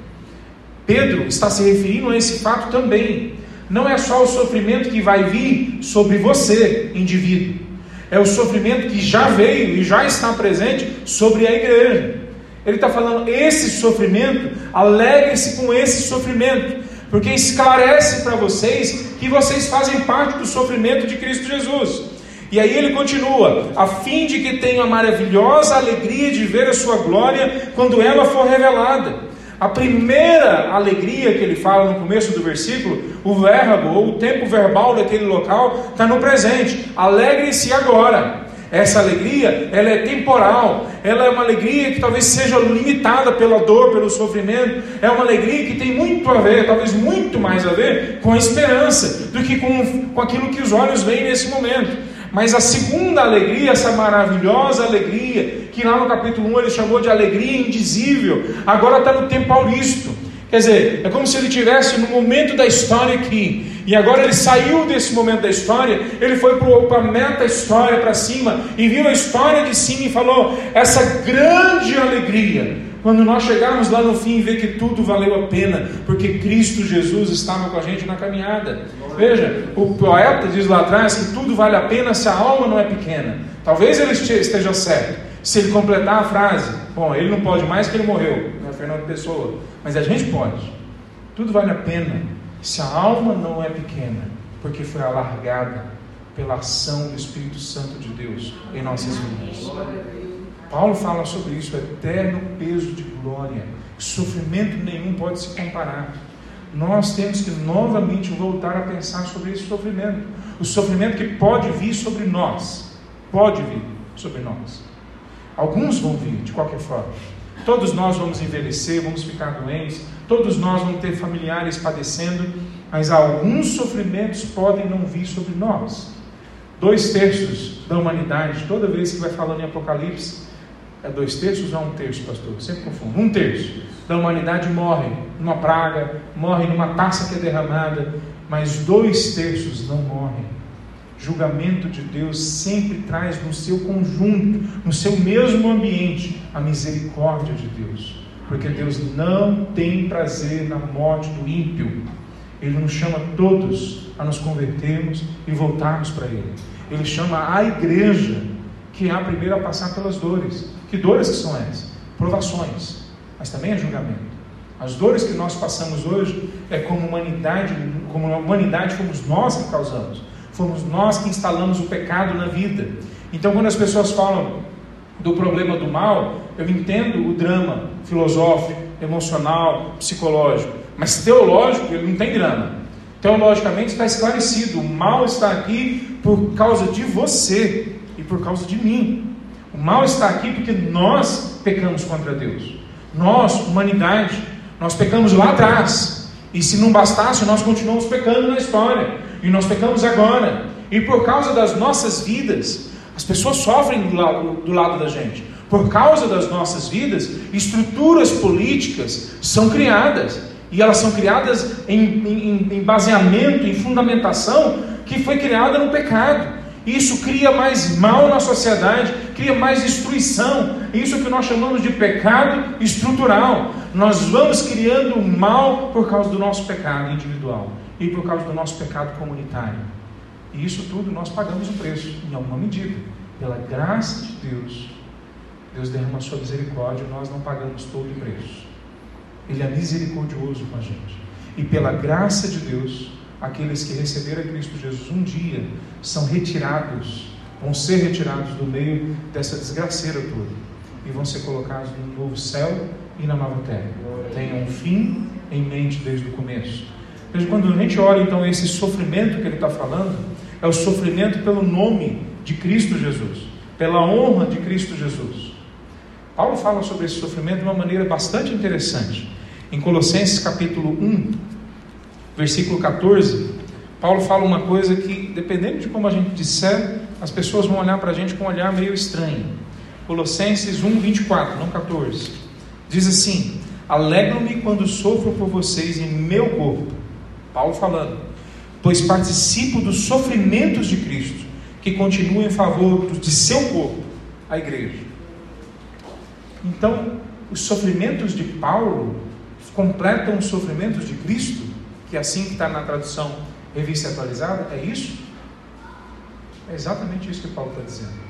Pedro está se referindo a esse fato também. Não é só o sofrimento que vai vir sobre você, indivíduo, é o sofrimento que já veio e já está presente sobre a igreja. Ele está falando, esse sofrimento, alegre-se com esse sofrimento, porque esclarece para vocês que vocês fazem parte do sofrimento de Cristo Jesus. E aí ele continua: a fim de que tenham a maravilhosa alegria de ver a sua glória quando ela for revelada. A primeira alegria que ele fala no começo do versículo, o verbo ou o tempo verbal daquele local está no presente. Alegre-se agora. Essa alegria, ela é temporal, ela é uma alegria que talvez seja limitada pela dor, pelo sofrimento, é uma alegria que tem muito a ver, talvez muito mais a ver, com a esperança do que com, com aquilo que os olhos veem nesse momento. Mas a segunda alegria, essa maravilhosa alegria, que lá no capítulo 1 ele chamou de alegria indizível, agora está no tempo auristo. Quer dizer, é como se ele tivesse no momento da história aqui, e agora ele saiu desse momento da história, ele foi para a meta história, para cima, e viu a história de cima e falou: essa grande alegria, quando nós chegarmos lá no fim e ver que tudo valeu a pena, porque Cristo Jesus estava com a gente na caminhada. Veja, o poeta diz lá atrás que tudo vale a pena se a alma não é pequena. Talvez ele esteja certo. Se ele completar a frase, bom, ele não pode mais que ele morreu, não é Fernando Pessoa, mas a gente pode. Tudo vale a pena se a alma não é pequena, porque foi alargada pela ação do Espírito Santo de Deus em nossas vidas. Paulo fala sobre isso, o eterno peso de glória. Sofrimento nenhum pode se comparar. Nós temos que novamente voltar a pensar sobre esse sofrimento. O sofrimento que pode vir sobre nós. Pode vir sobre nós. Alguns vão vir, de qualquer forma. Todos nós vamos envelhecer, vamos ficar doentes, todos nós vamos ter familiares padecendo, mas alguns sofrimentos podem não vir sobre nós. Dois terços da humanidade, toda vez que vai falando em Apocalipse, é dois terços ou é um terço, pastor? Sempre confundo. Um terço da humanidade morre numa praga, morre numa taça que é derramada, mas dois terços não morrem. Julgamento de Deus sempre traz no seu conjunto, no seu mesmo ambiente, a misericórdia de Deus. Porque Deus não tem prazer na morte do ímpio. Ele nos chama todos a nos convertermos e voltarmos para Ele. Ele chama a igreja, que é a primeira a passar pelas dores. Que dores que são essas? Provações, mas também é julgamento. As dores que nós passamos hoje é como humanidade, como a humanidade fomos nós que causamos. Fomos nós que instalamos o pecado na vida. Então, quando as pessoas falam do problema do mal, eu entendo o drama filosófico, emocional, psicológico, mas teológico ele não tem drama. Teologicamente está esclarecido: o mal está aqui por causa de você por causa de mim. O mal está aqui porque nós pecamos contra Deus. Nós, humanidade, nós pecamos lá atrás. E se não bastasse, nós continuamos pecando na história. E nós pecamos agora. E por causa das nossas vidas, as pessoas sofrem do lado, do lado da gente. Por causa das nossas vidas, estruturas políticas são criadas. E elas são criadas em, em, em baseamento, em fundamentação que foi criada no pecado. Isso cria mais mal na sociedade, cria mais destruição. Isso que nós chamamos de pecado estrutural. Nós vamos criando mal por causa do nosso pecado individual e por causa do nosso pecado comunitário. E isso tudo nós pagamos o preço, em alguma medida. Pela graça de Deus, Deus derrama a sua misericórdia e nós não pagamos todo o preço. Ele é misericordioso com a gente. E pela graça de Deus, aqueles que receberam Cristo Jesus um dia são retirados, vão ser retirados do meio dessa desgraceira toda e vão ser colocados no novo céu e na nova terra. Tenham um fim em mente desde o começo. Veja, quando a gente olha então esse sofrimento que ele está falando, é o sofrimento pelo nome de Cristo Jesus, pela honra de Cristo Jesus. Paulo fala sobre esse sofrimento de uma maneira bastante interessante. Em Colossenses capítulo 1, versículo 14, Paulo fala uma coisa que, dependendo de como a gente disser, as pessoas vão olhar para a gente com um olhar meio estranho. Colossenses 1, 24, não 14. Diz assim: Alegro-me quando sofro por vocês em meu corpo. Paulo falando, pois participo dos sofrimentos de Cristo, que continua em favor de seu corpo, a igreja. Então, os sofrimentos de Paulo completam os sofrimentos de Cristo, que é assim que está na tradução revista atualizada, é isso? É exatamente isso que Paulo está dizendo.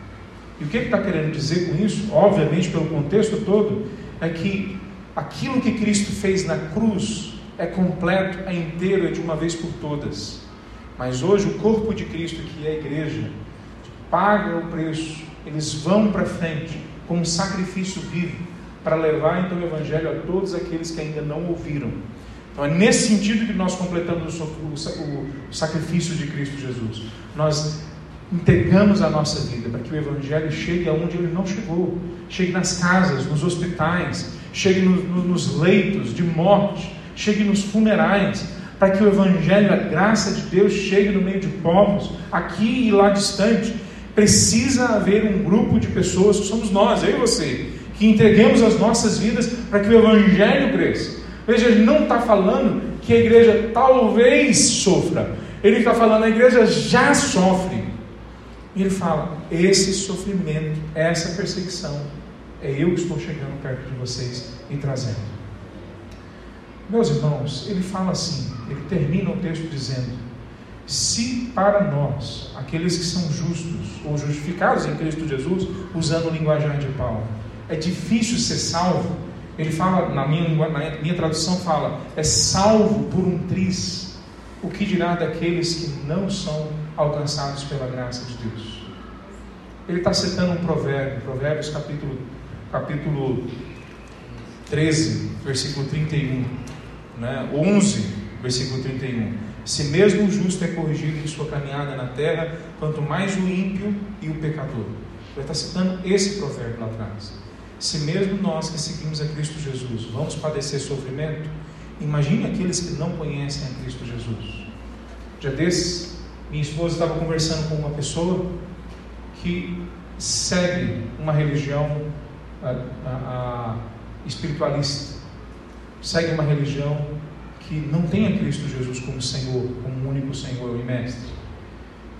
E o que ele está querendo dizer com isso, obviamente pelo contexto todo, é que aquilo que Cristo fez na cruz é completo, é inteiro, é de uma vez por todas. Mas hoje o corpo de Cristo, que é a igreja, paga o preço, eles vão para frente como um sacrifício vivo para levar então o evangelho a todos aqueles que ainda não ouviram. Então é nesse sentido que nós completamos o, sacrifício de Cristo Jesus. Nós entregamos a nossa vida para que o Evangelho chegue aonde ele não chegou, chegue nas casas, nos hospitais, chegue no, no, nos leitos de morte, chegue nos funerais, para que o Evangelho, a graça de Deus, chegue no meio de povos, aqui e lá distante. Precisa haver um grupo de pessoas, que somos nós, eu e você, que entreguemos as nossas vidas para que o Evangelho cresça. Veja, ele não está falando que a igreja talvez sofra, ele está falando a igreja já sofre. E ele fala: esse sofrimento, essa perseguição, é eu que estou chegando perto de vocês e trazendo. Meus irmãos, ele fala assim, ele termina o texto dizendo: se para nós, aqueles que são justos ou justificados em Cristo Jesus, usando o linguajar de Paulo, é difícil ser salvo, ele fala, na minha, na minha tradução fala, é salvo por um triz, o que dirá daqueles que não são alcançados pela graça de Deus? Ele está citando um provérbio, Provérbios capítulo, capítulo 13, versículo 31, né? 11, versículo 31. Se mesmo o justo é corrigido em sua caminhada na terra, quanto mais o ímpio e o pecador. Ele está citando esse provérbio lá atrás. Se mesmo nós que seguimos a Cristo Jesus vamos padecer sofrimento, imagine aqueles que não conhecem a Cristo Jesus. Já desses, minha esposa estava conversando com uma pessoa que segue uma religião a, a, a espiritualista, segue uma religião que não tem a Cristo Jesus como Senhor, como único Senhor e Mestre.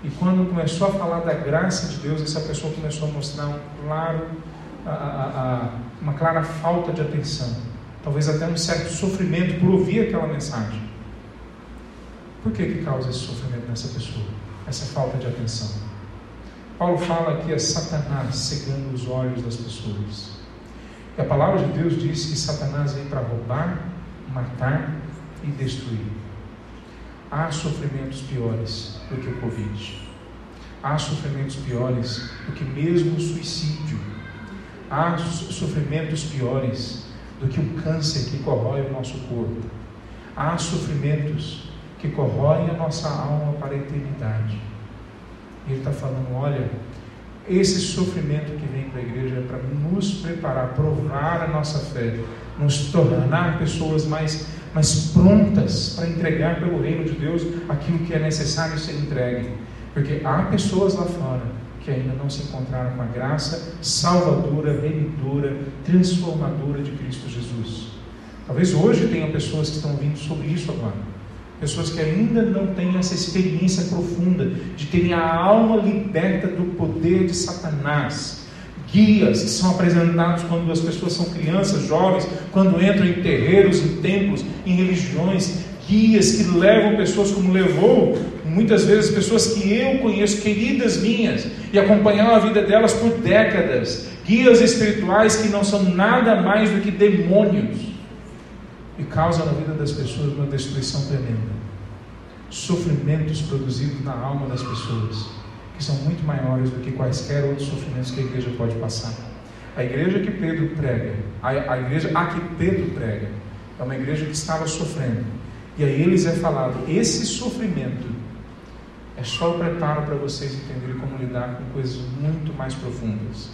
E quando começou a falar da graça de Deus, essa pessoa começou a mostrar um claro, a, a, uma clara falta de atenção, talvez até um certo sofrimento por ouvir aquela mensagem. Por que, que causa esse sofrimento nessa pessoa? Essa falta de atenção. Paulo fala que é Satanás cegando os olhos das pessoas. E a palavra de Deus diz que Satanás vem para roubar, matar e destruir. Há sofrimentos piores do que o Covid. Há sofrimentos piores do que mesmo o suicídio. Há sofrimentos piores do que o câncer que corrói o nosso corpo. Há sofrimentos que corroem a nossa alma para a eternidade. Ele está falando: olha, esse sofrimento que vem para a igreja é para nos preparar, provar a nossa fé, nos tornar pessoas mais, mais prontas para entregar pelo reino de Deus aquilo que é necessário ser entregue. Porque há pessoas lá fora que ainda não se encontraram com a graça salvadora, remidora, transformadora de Cristo Jesus. Talvez hoje tenha pessoas que estão ouvindo sobre isso agora Pessoas que ainda não têm essa experiência profunda de terem a alma liberta do poder de Satanás. Guias que são apresentados quando as pessoas são crianças, jovens, quando entram em terreiros, em templos, em religiões. Guias que levam pessoas como levou muitas vezes pessoas que eu conheço, queridas minhas, e acompanhar a vida delas por décadas. Guias espirituais que não são nada mais do que demônios e causa na vida das pessoas uma destruição tremenda. Sofrimentos produzidos na alma das pessoas, que são muito maiores do que quaisquer outros sofrimentos que a igreja pode passar. A igreja que Pedro prega, a, a igreja a que Pedro prega, é uma igreja que estava sofrendo. E a eles é falado: esse sofrimento é só o preparo para vocês entenderem como lidar com coisas muito mais profundas.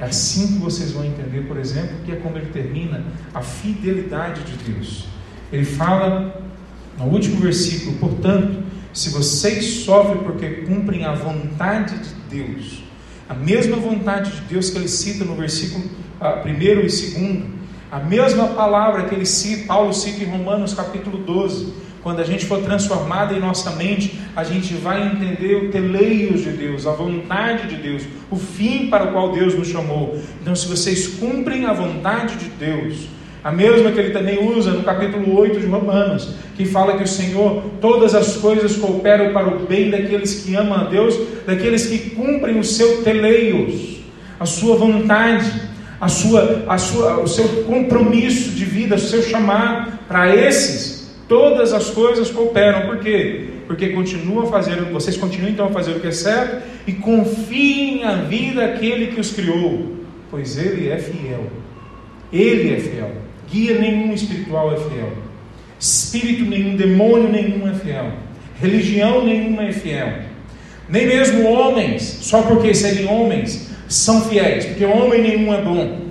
É assim que vocês vão entender, por exemplo, que é como ele termina a fidelidade de Deus. Ele fala no último versículo, portanto, se vocês sofrem porque cumprem a vontade de Deus, a mesma vontade de Deus que ele cita no versículo uh, primeiro e segundo, a mesma palavra que ele cita, Paulo cita em Romanos capítulo 12, quando a gente for transformado em nossa mente, a gente vai entender o teleios de Deus, a vontade de Deus, o fim para o qual Deus nos chamou. Então, se vocês cumprem a vontade de Deus, A mesma que ele também usa no capítulo 8 de Romanos, que fala que o Senhor, todas as coisas cooperam para o bem daqueles que amam a Deus, daqueles que cumprem o seu teleios, a sua vontade, a sua, a sua, o seu compromisso de vida, o seu chamado. Para esses, todas as coisas cooperam. Por quê? Porque continuam a fazer, vocês continuam então a fazer o que é certo e confiem a vida aquele que os criou, pois ele é fiel. Ele é fiel. Guia nenhum espiritual é fiel. Espírito nenhum, demônio nenhum é fiel. Religião nenhuma é fiel. Nem mesmo homens, só porque serem homens, são fiéis, porque homem nenhum é bom.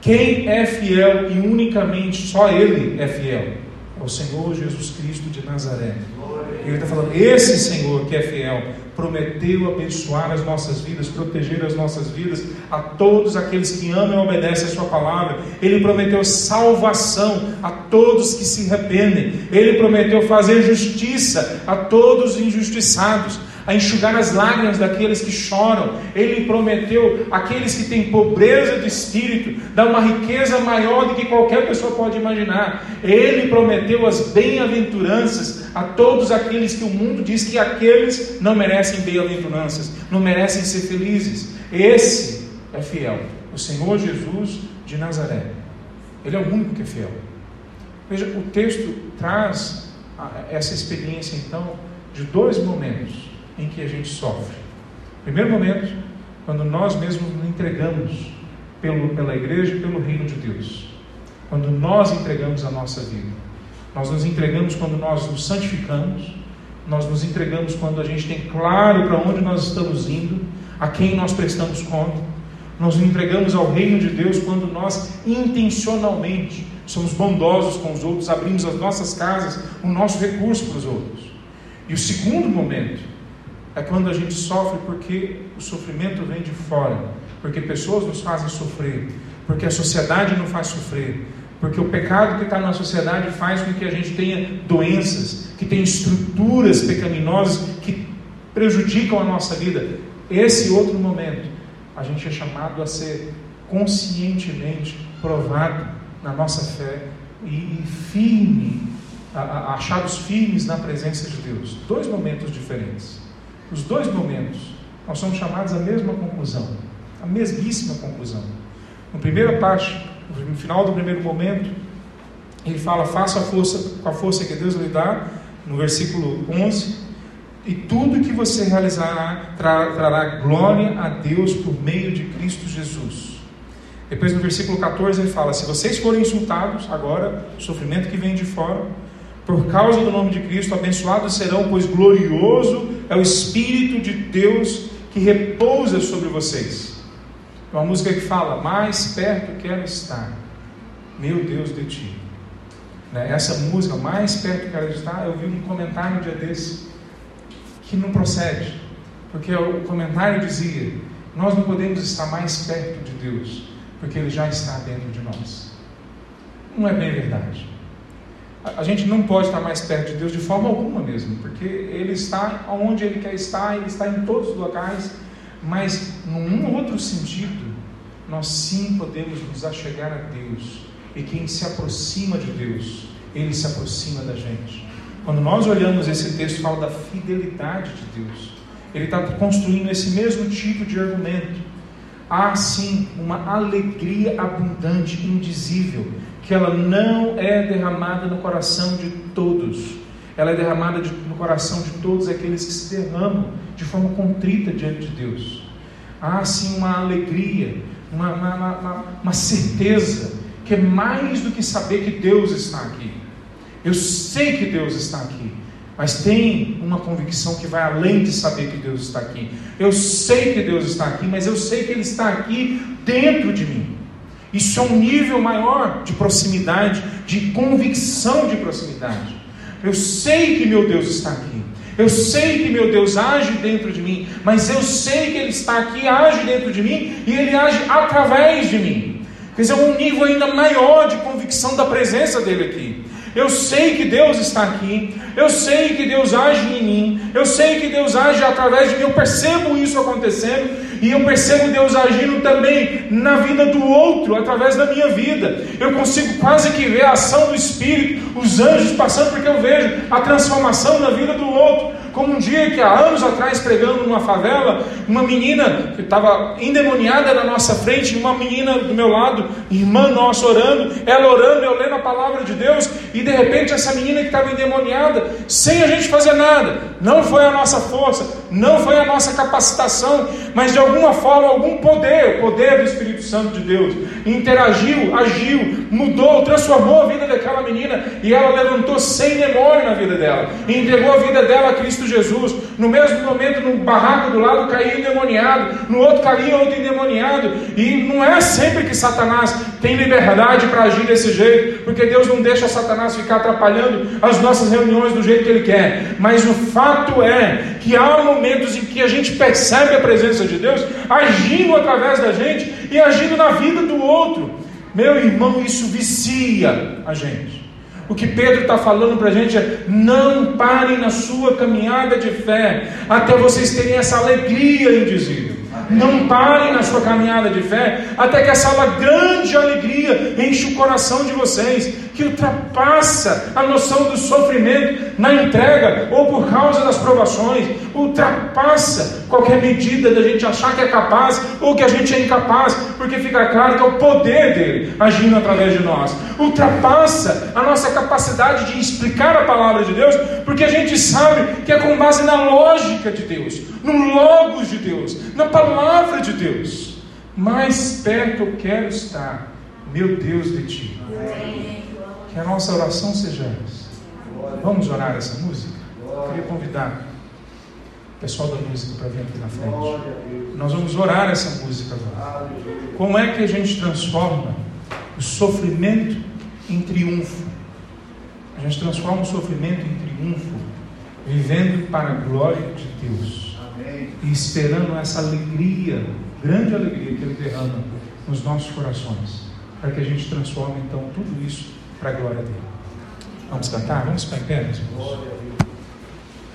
Quem é fiel e unicamente só Ele é fiel? É o Senhor Jesus Cristo de Nazaré. Ele está falando, esse Senhor que é fiel, prometeu abençoar as nossas vidas, proteger as nossas vidas, a todos aqueles que amam e obedecem a Sua palavra. Ele prometeu salvação a todos que se arrependem. Ele prometeu fazer justiça a todos os injustiçados a enxugar as lágrimas daqueles que choram. Ele prometeu àqueles que têm pobreza de espírito, dar uma riqueza maior do que qualquer pessoa pode imaginar. Ele prometeu as bem-aventuranças a todos aqueles que o mundo diz que aqueles não merecem bem-aventuranças, não merecem ser felizes. Esse é fiel, o Senhor Jesus de Nazaré. Ele é o único que é fiel. Veja, o texto traz essa experiência então de dois momentos em que a gente sofre. Primeiro momento, quando nós mesmos nos entregamos pelo, pela igreja e pelo reino de Deus. Quando nós entregamos a nossa vida. Nós nos entregamos quando nós nos santificamos. Nós nos entregamos quando a gente tem claro para onde nós estamos indo, a quem nós prestamos conta. Nós nos entregamos ao reino de Deus quando nós intencionalmente somos bondosos com os outros, abrimos as nossas casas, o nosso recurso para os outros. E o segundo momento é quando a gente sofre porque o sofrimento vem de fora, porque pessoas nos fazem sofrer, porque a sociedade nos faz sofrer, porque o pecado que está na sociedade faz com que a gente tenha doenças, que tenha estruturas pecaminosas que prejudicam a nossa vida. Esse outro momento, a gente é chamado a ser conscientemente provado na nossa fé e, firme, achados firmes na presença de Deus. Dois momentos diferentes. Os dois momentos, nós somos chamados à mesma conclusão, à mesmíssima conclusão. Na primeira parte, no final do primeiro momento, ele fala: faça a força com a força que Deus lhe dá, no versículo 11, e tudo que você realizará trará glória a Deus por meio de Cristo Jesus. Depois no versículo 14 ele fala: Se vocês forem insultados, agora, o sofrimento que vem de fora, por causa do nome de Cristo, abençoados serão, pois glorioso é o Espírito de Deus que repousa sobre vocês. É uma música que fala: Mais perto quero estar, meu Deus de ti. Né? Essa música, Mais perto quero estar, eu vi um comentário um dia desse que não procede, porque o comentário dizia: Nós não podemos estar mais perto de Deus, porque Ele já está dentro de nós. Não é bem verdade a gente não pode estar mais perto de Deus de forma alguma mesmo, porque Ele está onde Ele quer estar, Ele está em todos os locais, mas num outro sentido, nós sim podemos nos achegar a Deus, e quem se aproxima de Deus, Ele se aproxima da gente. Quando nós olhamos esse texto, fala da fidelidade de Deus, ele está construindo esse mesmo tipo de argumento. Há sim uma alegria abundante, indizível, que ela não é derramada no coração de todos. Ela é derramada de, no coração de todos aqueles que se derramam de forma contrita diante de Deus. Há sim uma alegria, uma, uma, uma, uma certeza que é mais do que saber que Deus está aqui. Eu sei que Deus está aqui, mas tem uma convicção que vai além de saber que Deus está aqui. Eu sei que Deus está aqui, mas eu sei que Ele está aqui dentro de mim. Isso é um nível maior de proximidade, de convicção de proximidade. Eu sei que meu Deus está aqui. Eu sei que meu Deus age dentro de mim, mas eu sei que Ele está aqui, age dentro de mim e Ele age através de mim. Quer dizer, um nível ainda maior de convicção da presença dele aqui. Eu sei que Deus está aqui, eu sei que Deus age em mim, eu sei que Deus age através de mim, eu percebo isso acontecendo e eu percebo Deus agindo também na vida do outro, através da minha vida. Eu consigo quase que ver a ação do Espírito, os anjos passando, porque eu vejo a transformação na vida do outro. Como um dia que há anos atrás, pregando numa favela, uma menina que estava endemoniada na nossa frente, uma menina do meu lado, irmã nossa orando, ela orando, eu lendo a palavra de Deus, e de repente essa menina que estava endemoniada, sem a gente fazer nada, não foi a nossa força, não foi a nossa capacitação, mas de alguma forma, algum poder, o poder do Espírito Santo de Deus, interagiu, agiu, mudou, transformou a vida daquela menina, e ela levantou sem demônio na vida dela, e entregou a vida dela a Cristo Jesus. No mesmo momento, no barraco do lado caía endemoniado, no outro caía outro endemoniado. E não é sempre que Satanás tem liberdade para agir desse jeito, porque Deus não deixa Satanás ficar atrapalhando as nossas reuniões do jeito que ele quer. Mas o fato é que há momentos em que a gente percebe a presença de Deus agindo através da gente e agindo na vida do outro. Meu irmão, isso vicia a gente. O que Pedro está falando para a gente é: não parem na sua caminhada de fé, até vocês terem essa alegria indizível. Não parem na sua caminhada de fé, até que essa grande alegria enche o coração de vocês, que ultrapassa a noção do sofrimento na entrega ou por causa das provações, ultrapassa qualquer medida da gente achar que é capaz ou que a gente é incapaz, porque fica claro que é o poder dele agindo através de nós, ultrapassa a nossa capacidade de explicar a palavra de Deus, porque a gente sabe que é com base na lógica de Deus, no Logos de Deus, na palavra de Deus. Mais perto eu quero estar, meu Deus, de Ti. Que a nossa oração seja essa. Vamos orar essa música? Eu queria convidar o pessoal da música para vir aqui na frente. Nós vamos orar essa música agora. Como é que a gente transforma o sofrimento em triunfo? A gente transforma o sofrimento em triunfo, vivendo para a glória de Deus e esperando essa alegria, grande alegria que Ele derrama nos nossos corações, para que a gente transforme então tudo isso para a glória dele. Vamos cantar? Vamos ficar em pé, meus irmãos?